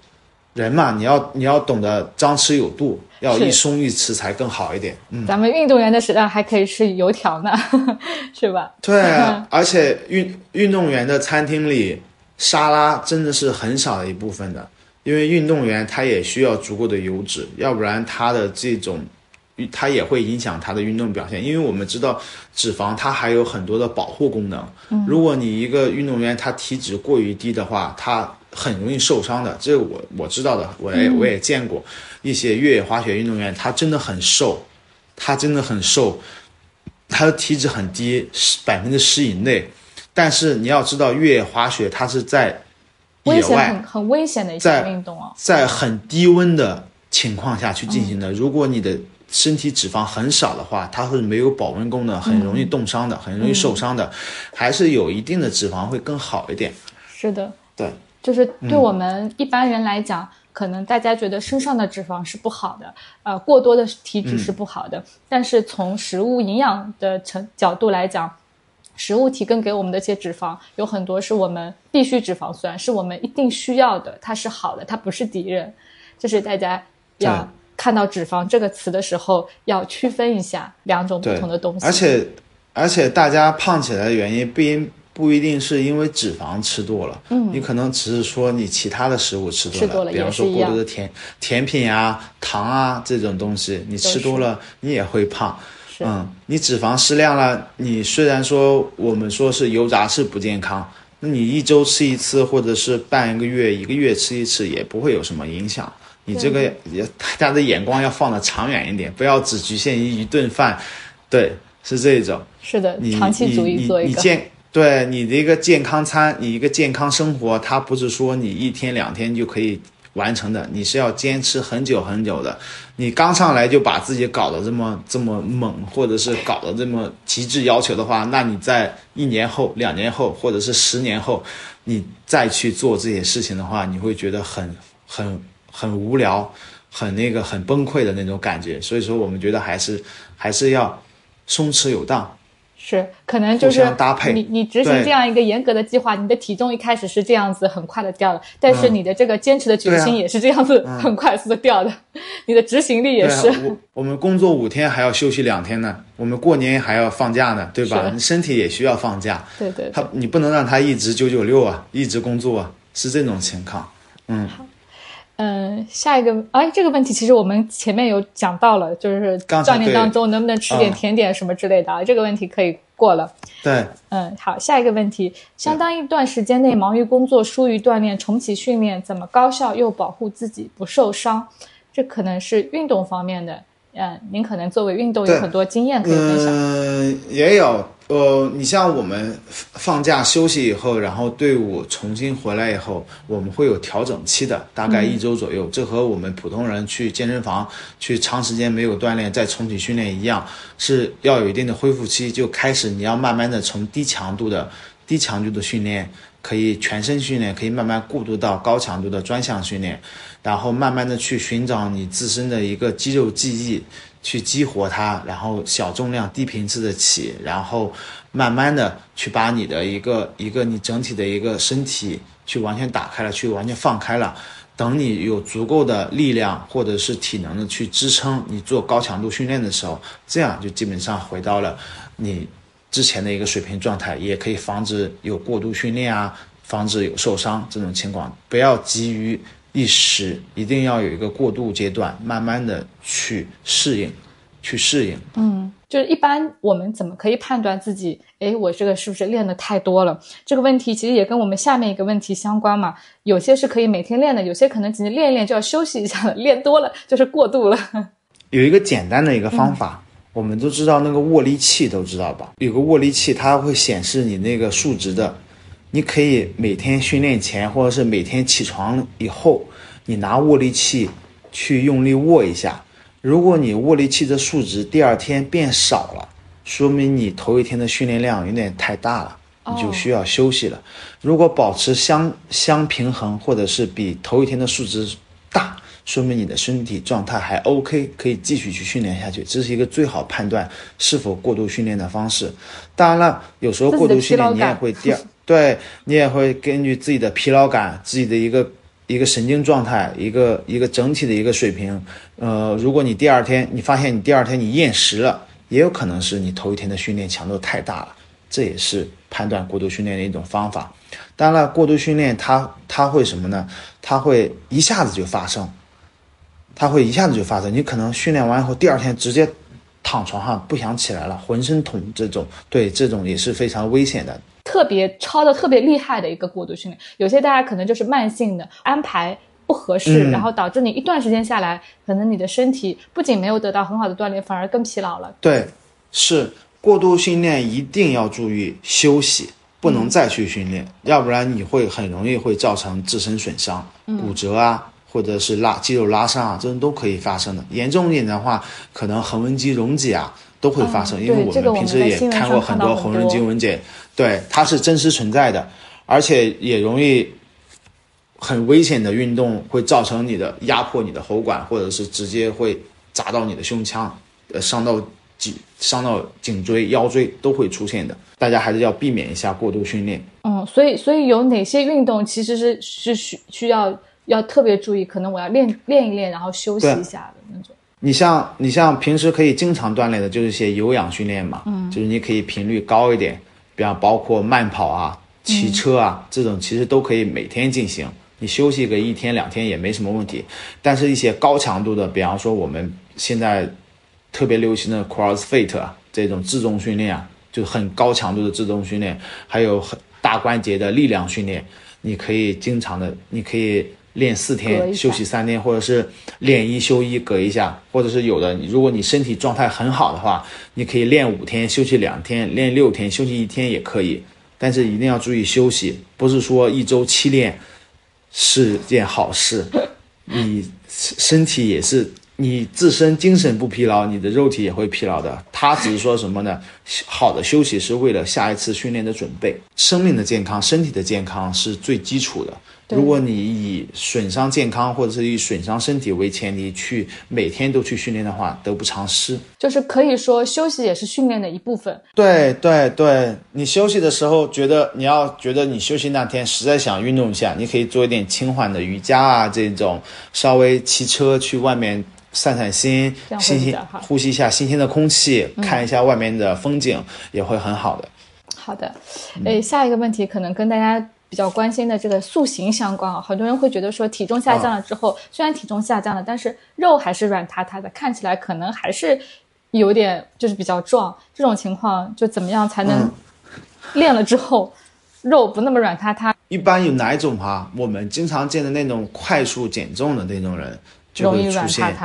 人嘛，你要你要懂得张弛有度，要一松一弛才更好一点。嗯，咱们运动员的食量还可以吃油条呢，是吧？对，而且运运动员的餐厅里沙拉真的是很少的一部分的，因为运动员他也需要足够的油脂，要不然他的这种他也会影响他的运动表现，因为我们知道脂肪它还有很多的保护功能。如果你一个运动员他体脂过于低的话，他很容易受伤的。这个我我知道的，我也我也见过一些越野滑雪运动员，他真的很瘦，他真的很瘦，他的体脂很低，十百分之十以内。但是你要知道，越野滑雪它是在野外很很危险的一项运动啊，在很低温的情况下去进行的。如果你的身体脂肪很少的话，它是没有保温功能，很容易冻伤的，很容易受伤的。还是有一定的脂肪会更好一点。是的，对，就是对我们一般人来讲，可能大家觉得身上的脂肪是不好的，呃，过多的体脂是不好的。但是从食物营养的成角度来讲，食物提供给我们的这些脂肪，有很多是我们必需脂肪酸，是我们一定需要的，它是好的，它不是敌人。就是大家要。看到“脂肪”这个词的时候，要区分一下两种不同的东西。而且，而且大家胖起来的原因不因不一定是因为脂肪吃多了，嗯，你可能只是说你其他的食物吃多了，比方说过多的甜甜品啊、糖啊这种东西，你吃多了你也会胖。嗯，你脂肪适量了，你虽然说我们说是油炸是不健康，那你一周吃一次，或者是半个月、一个月吃一次，也不会有什么影响。你这个也，大家的眼光要放的长远一点，不要只局限于一顿饭。对，是这种。是的，长期主义做一个。你健，对你的一个健康餐，你一个健康生活，它不是说你一天两天就可以完成的，你是要坚持很久很久的。你刚上来就把自己搞得这么这么猛，或者是搞得这么极致要求的话，那你在一年后、两年后，或者是十年后，你再去做这些事情的话，你会觉得很很。很无聊，很那个很崩溃的那种感觉，所以说我们觉得还是还是要松弛有当，是可能就是搭配你你执行这样一个严格的计划，你的体重一开始是这样子很快的掉了，但是你的这个坚持的决心也是这样子很快速的掉的，你的执行力也是。我我们工作五天还要休息两天呢，我们过年还要放假呢，对吧？你身体也需要放假，对对，他你不能让他一直九九六啊，一直工作啊，是这种情况，嗯。嗯，下一个，哎，这个问题其实我们前面有讲到了，就是锻炼当中能不能吃点甜点什么之类的啊？这个问题可以过了。对，嗯，好，下一个问题，相当一段时间内忙于工作、疏于锻炼，重启训练，怎么高效又保护自己不受伤？这可能是运动方面的。嗯，您可能作为运动有很多经验可以分享。嗯，也有。呃，你像我们放假休息以后，然后队伍重新回来以后，我们会有调整期的，大概一周左右。这和我们普通人去健身房去长时间没有锻炼再重启训练一样，是要有一定的恢复期。就开始你要慢慢的从低强度的低强度的训练，可以全身训练，可以慢慢过渡到高强度的专项训练，然后慢慢的去寻找你自身的一个肌肉记忆。去激活它，然后小重量、低频次的起，然后慢慢的去把你的一个一个你整体的一个身体去完全打开了，去完全放开了。等你有足够的力量或者是体能的去支撑你做高强度训练的时候，这样就基本上回到了你之前的一个水平状态，也可以防止有过度训练啊，防止有受伤这种情况。不要急于。一时一定要有一个过渡阶段，慢慢的去适应，去适应。嗯，就是一般我们怎么可以判断自己？哎，我这个是不是练的太多了？这个问题其实也跟我们下面一个问题相关嘛。有些是可以每天练的，有些可能只是练一练就要休息一下了。练多了就是过度了。有一个简单的一个方法，我们都知道那个握力器都知道吧？有个握力器，它会显示你那个数值的。你可以每天训练前，或者是每天起床以后，你拿握力器去用力握一下。如果你握力器的数值第二天变少了，说明你头一天的训练量有点太大了，你就需要休息了。如果保持相相平衡，或者是比头一天的数值大，说明你的身体状态还 OK，可以继续去训练下去。这是一个最好判断是否过度训练的方式。当然了，有时候过度训练你也会第二。对你也会根据自己的疲劳感、自己的一个一个神经状态、一个一个整体的一个水平，呃，如果你第二天你发现你第二天你厌食了，也有可能是你头一天的训练强度太大了，这也是判断过度训练的一种方法。当然了，过度训练它它会什么呢？它会一下子就发生，它会一下子就发生。你可能训练完以后，第二天直接躺床上不想起来了，浑身痛，这种对这种也是非常危险的。特别超的特别厉害的一个过度训练，有些大家可能就是慢性的安排不合适，然后导致你一段时间下来，可能你的身体不仅没有得到很好的锻炼，反而更疲劳了。对，是过度训练一定要注意休息，不能再去训练，要不然你会很容易会造成自身损伤、骨折啊，或者是拉肌肉拉伤啊，这种都可以发生的。严重一点的话，可能横纹肌溶解啊。都会发生，因为我们平时也看过很多横纹肌溶解，对，它是真实存在的，而且也容易很危险的运动会造成你的压迫你的喉管，或者是直接会砸到你的胸腔，呃，伤到颈伤到颈椎、腰椎都会出现的。大家还是要避免一下过度训练。嗯，所以所以有哪些运动其实是是需需要要特别注意，可能我要练练一练，然后休息一下的那种。你像你像平时可以经常锻炼的，就是一些有氧训练嘛，嗯，就是你可以频率高一点，比方包括慢跑啊、骑车啊这种，其实都可以每天进行。你休息个一天两天也没什么问题。但是，一些高强度的，比方说我们现在特别流行的 CrossFit 啊这种自重训练啊，就是很高强度的自重训练，还有很大关节的力量训练，你可以经常的，你可以。练四天，休息三天，或者是练一休一，隔一下，或者是有的。如果你身体状态很好的话，你可以练五天，休息两天；练六天，休息一天也可以。但是一定要注意休息，不是说一周七练是件好事，你身体也是。你自身精神不疲劳，你的肉体也会疲劳的。他只是说什么呢？好的休息是为了下一次训练的准备。生命的健康、身体的健康是最基础的。如果你以损伤健康或者是以损伤身体为前提去每天都去训练的话，得不偿失。就是可以说休息也是训练的一部分。对对对，你休息的时候觉得你要觉得你休息那天实在想运动一下，你可以做一点轻缓的瑜伽啊，这种稍微骑车去外面。散散心，新鲜呼吸一下新鲜的空气，看一下外面的风景，也会很好的。好的，诶，下一个问题可能跟大家比较关心的这个塑形相关啊，很多人会觉得说体重下降了之后，虽然体重下降了，但是肉还是软塌塌的，看起来可能还是有点就是比较壮。这种情况就怎么样才能练了之后肉不那么软塌塌？一般有哪一种哈？我们经常见的那种快速减重的那种人。就会出现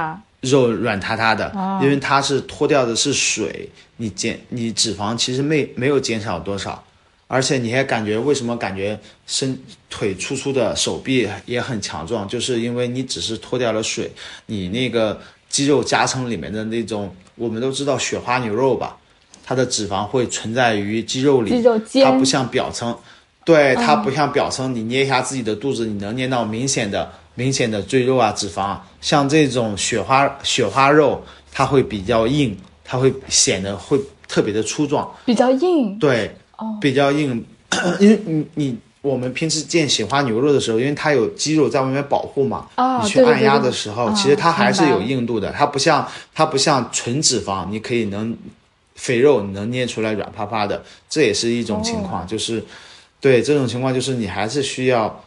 肉软塌塌的，因为它是脱掉的是水，你减你脂肪其实没没有减少多少，而且你还感觉为什么感觉身腿粗粗的，手臂也很强壮，就是因为你只是脱掉了水，你那个肌肉夹层里面的那种，我们都知道雪花牛肉吧，它的脂肪会存在于肌肉里，肌肉它不像表层，对它不像表层，你捏一下自己的肚子，你能捏到明显的。明显的赘肉啊，脂肪，像这种雪花雪花肉，它会比较硬，它会显得会特别的粗壮，比较硬。对，哦，比较硬，因为你你我们平时见雪花牛肉的时候，因为它有肌肉在外面保护嘛，啊，你去按压的时候，其实它还是有硬度的，它不像它不像纯脂肪，你可以能肥肉你能捏出来软趴趴的，这也是一种情况，就是对这种情况就是你还是需要。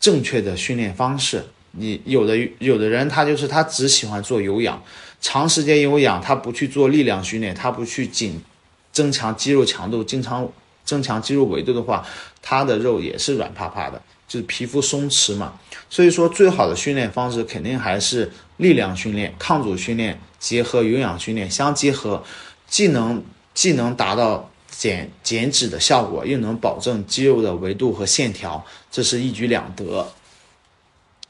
正确的训练方式，你有的有的人他就是他只喜欢做有氧，长时间有氧，他不去做力量训练，他不去紧增强肌肉强度，经常增强肌肉维度的话，他的肉也是软趴趴的，就是皮肤松弛嘛。所以说，最好的训练方式肯定还是力量训练、抗阻训练结合有氧训练相结合，既能既能达到。减减脂的效果，又能保证肌肉的维度和线条，这是一举两得。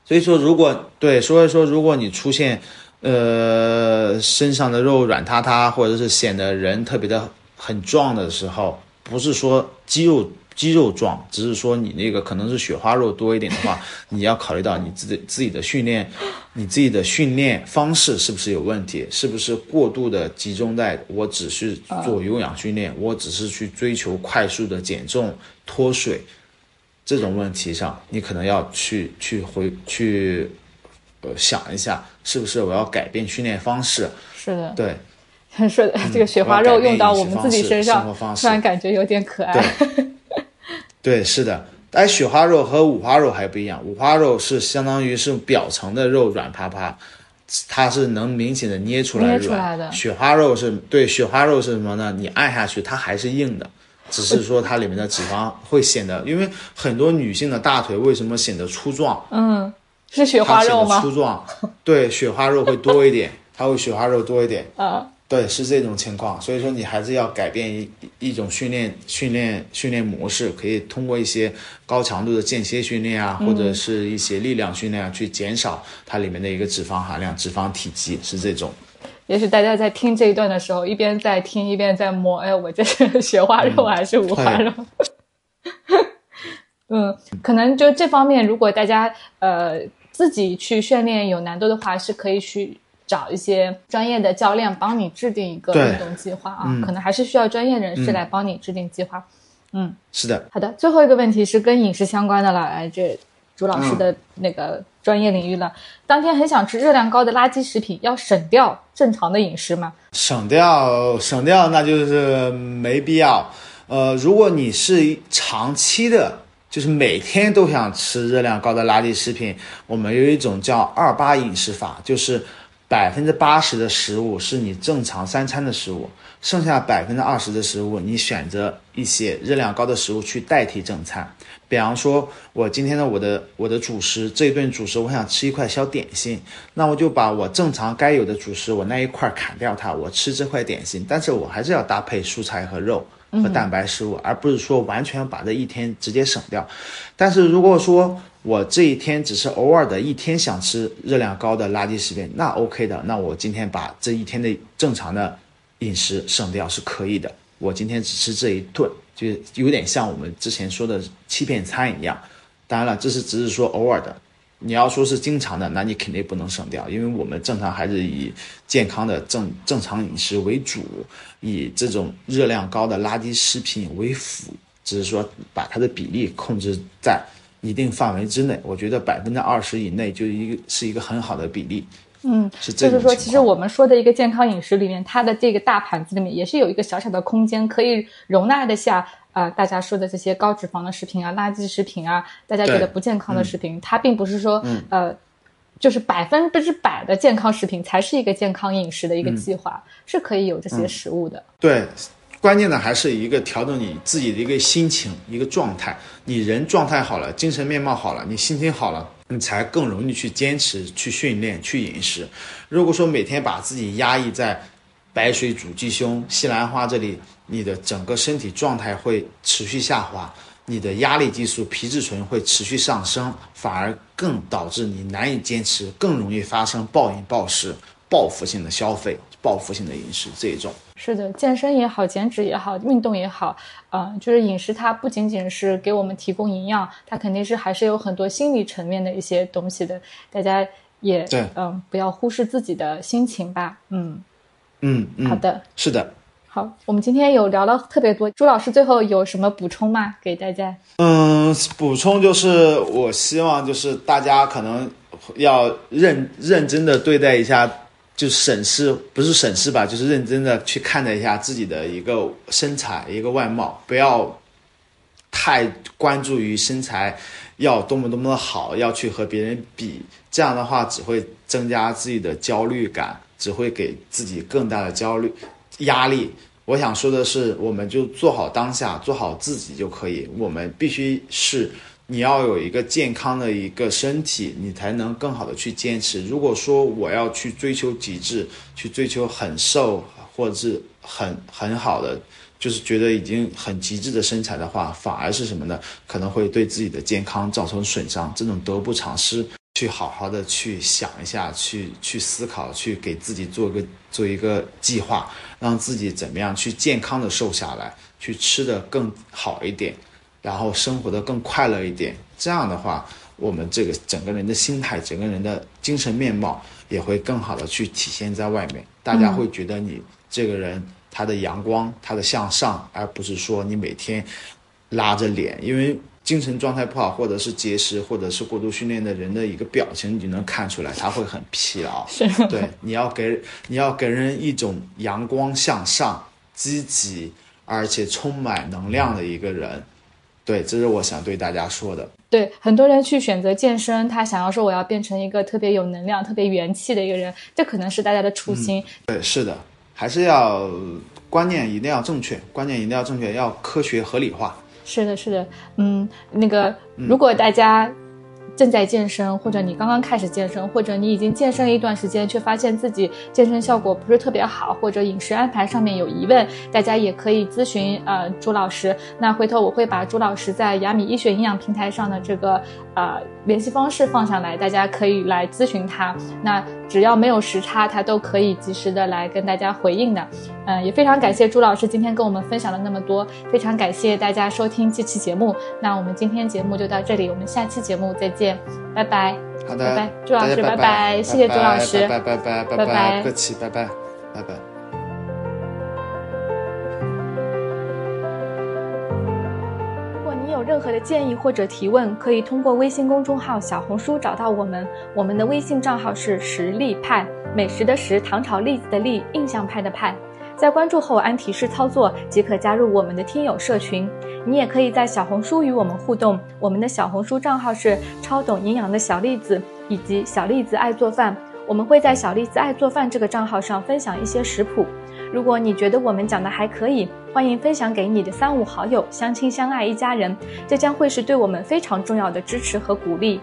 所以说，如果对，所以说，如果你出现，呃，身上的肉软塌塌，或者是显得人特别的很壮的时候，不是说肌肉。肌肉壮，只是说你那个可能是雪花肉多一点的话，你要考虑到你自己自己的训练，你自己的训练方式是不是有问题，是不是过度的集中在我只是做有氧训练，我只是去追求快速的减重脱水这种问题上，你可能要去去回去呃想一下，是不是我要改变训练方式？是的，对，说的这个雪花肉用到我们自己身上，突然感觉有点可爱。对，是的，哎，雪花肉和五花肉还不一样，五花肉是相当于是表层的肉软趴趴，它是能明显的捏出来捏软。出来的雪花肉是对雪花肉是什么呢？你按下去它还是硬的，只是说它里面的脂肪会显得，因为很多女性的大腿为什么显得粗壮？嗯，是雪花肉吗？粗壮，对，雪花肉会多一点，它会雪花肉多一点。啊，对，是这种情况，所以说你还是要改变一一种训练训练训练模式，可以通过一些高强度的间歇训练啊，或者是一些力量训练啊，去减少它里面的一个脂肪含量、脂肪体积，是这种。也许大家在听这一段的时候，一边在听一边在摸，哎，我这是 雪花肉还是五花肉？嗯，可能就这方面，如果大家呃自己去训练有难度的话，是可以去找一些专业的教练帮你制定一个运动计划啊，可能还是需要专业人士来帮你制定计划。嗯是的，好的，最后一个问题是跟饮食相关的了，哎，这朱老师的那个专业领域了。当天很想吃热量高的垃圾食品，要省掉正常的饮食吗？省掉省掉，那就是没必要。呃，如果你是长期的，就是每天都想吃热量高的垃圾食品，我们有一种叫二八饮食法，就是百分之八十的食物是你正常三餐的食物，剩下百分之二十的食物，你选择一些热量高的食物去代替正餐。比方说，我今天的我的我的主食这一顿主食，我想吃一块小点心，那我就把我正常该有的主食我那一块砍掉它，我吃这块点心，但是我还是要搭配蔬菜和肉和蛋白食物，而不是说完全把这一天直接省掉。但是如果说我这一天只是偶尔的一天想吃热量高的垃圾食品，那 OK 的，那我今天把这一天的正常的饮食省掉是可以的。我今天只吃这一顿，就有点像我们之前说的欺骗餐一样。当然了，这是只是说偶尔的。你要说是经常的，那你肯定不能省掉，因为我们正常还是以健康的正正常饮食为主，以这种热量高的垃圾食品为辅，只是说把它的比例控制在一定范围之内。我觉得百分之二十以内就一个是一个很好的比例。嗯，是这就是说，其实我们说的一个健康饮食里面，它的这个大盘子里面也是有一个小小的空间，可以容纳得下啊、呃大家说的这些高脂肪的食品啊、垃圾食品啊，大家觉得不健康的食品，它并不是说、呃，就是百分之百的健康食品才是一个健康饮食的一个计划，是可以有这些食物的。对，关键的还是一个调整你自己的一个心情、一个状态。你人状态好了，精神面貌好了，你心情好了，你才更容易去坚持、去训练、去饮食。如果说每天把自己压抑在白水煮鸡胸、西兰花这里，你的整个身体状态会持续下滑。你的压力激素皮质醇会持续上升，反而更导致你难以坚持，更容易发生暴饮暴食、报复性的消费、报复性的饮食这一种。是的，健身也好，减脂也好，运动也好，呃，就是饮食它不仅仅是给我们提供营养，它肯定是还是有很多心理层面的一些东西的。大家也对嗯、不要忽视自己的心情吧。嗯，嗯嗯，好的，是的。好，我们今天有聊了特别多，朱老师最后有什么补充吗？给大家？嗯，补充就是，我希望就是大家可能要认认真的对待一下，就审视不是审视吧，就是认真的去看待一下自己的一个身材、一个外貌，不要太关注于身材要多么多么的好，要去和别人比，这样的话只会增加自己的焦虑感，只会给自己更大的焦虑压力。我想说的是，我们就做好当下，做好自己就可以。我们必须是你要有一个健康的一个身体，你才能更好的去坚持。如果说我要去追求极致，去追求很瘦或者是很很好的，就是觉得已经很极致的身材的话，反而是什么呢？可能会对自己的健康造成损伤。这种得不偿失。去好好的去想一下，去去思考，去给自己做个做一个计划，让自己怎么样去健康的瘦下来，去吃的更好一点，然后生活的更快乐一点。这样的话，我们这个整个人的心态，整个人的精神面貌也会更好的去体现在外面。大家会觉得你这个人他的阳光，他的向上，而不是说你每天拉着脸，因为。精神状态不好，或者是节食，或者是过度训练的人的一个表情，你就能看出来，他会很疲劳。是，对，你要给你要给人一种阳光向上、积极而且充满能量的一个人，对，这是我想对大家说的。对很多人去选择健身，他想要说我要变成一个特别有能量、特别元气的一个人，这可能是大家的初心。对，是的，还是要观念一定要正确，观念一定要正确，要科学合理化。是的，是的，嗯，那个如果大家。正在健身，或者你刚刚开始健身，或者你已经健身一段时间，却发现自己健身效果不是特别好，或者饮食安排上面有疑问，大家也可以咨询呃朱老师。那回头我会把朱老师在雅米医学营养平台上的这个呃联系方式放上来，大家可以来咨询他。那只要没有时差，他都可以及时的来跟大家回应的。嗯，也非常感谢朱老师今天跟我们分享了那么多，非常感谢大家收听这期节目。那我们今天节目就到这里，我们下期节目再见。拜拜，好的，拜拜，朱老师，拜拜，谢谢朱老师，拜拜拜拜拜拜，客气，拜拜，拜拜。任何的建议或者提问，可以通过微信公众号、小红书找到我们。我们的微信账号是实力派，美食的食，糖炒栗子的栗，印象派的派。在关注后按提示操作即可加入我们的听友社群。你也可以在小红书与我们互动，我们的小红书账号是超懂营养的小栗子以及小栗子爱做饭。我们会在小栗子爱做饭这个账号上分享一些食谱。如果你觉得我们讲的还可以，欢迎分享给你的三五好友，相亲相爱一家人，这将会是对我们非常重要的支持和鼓励。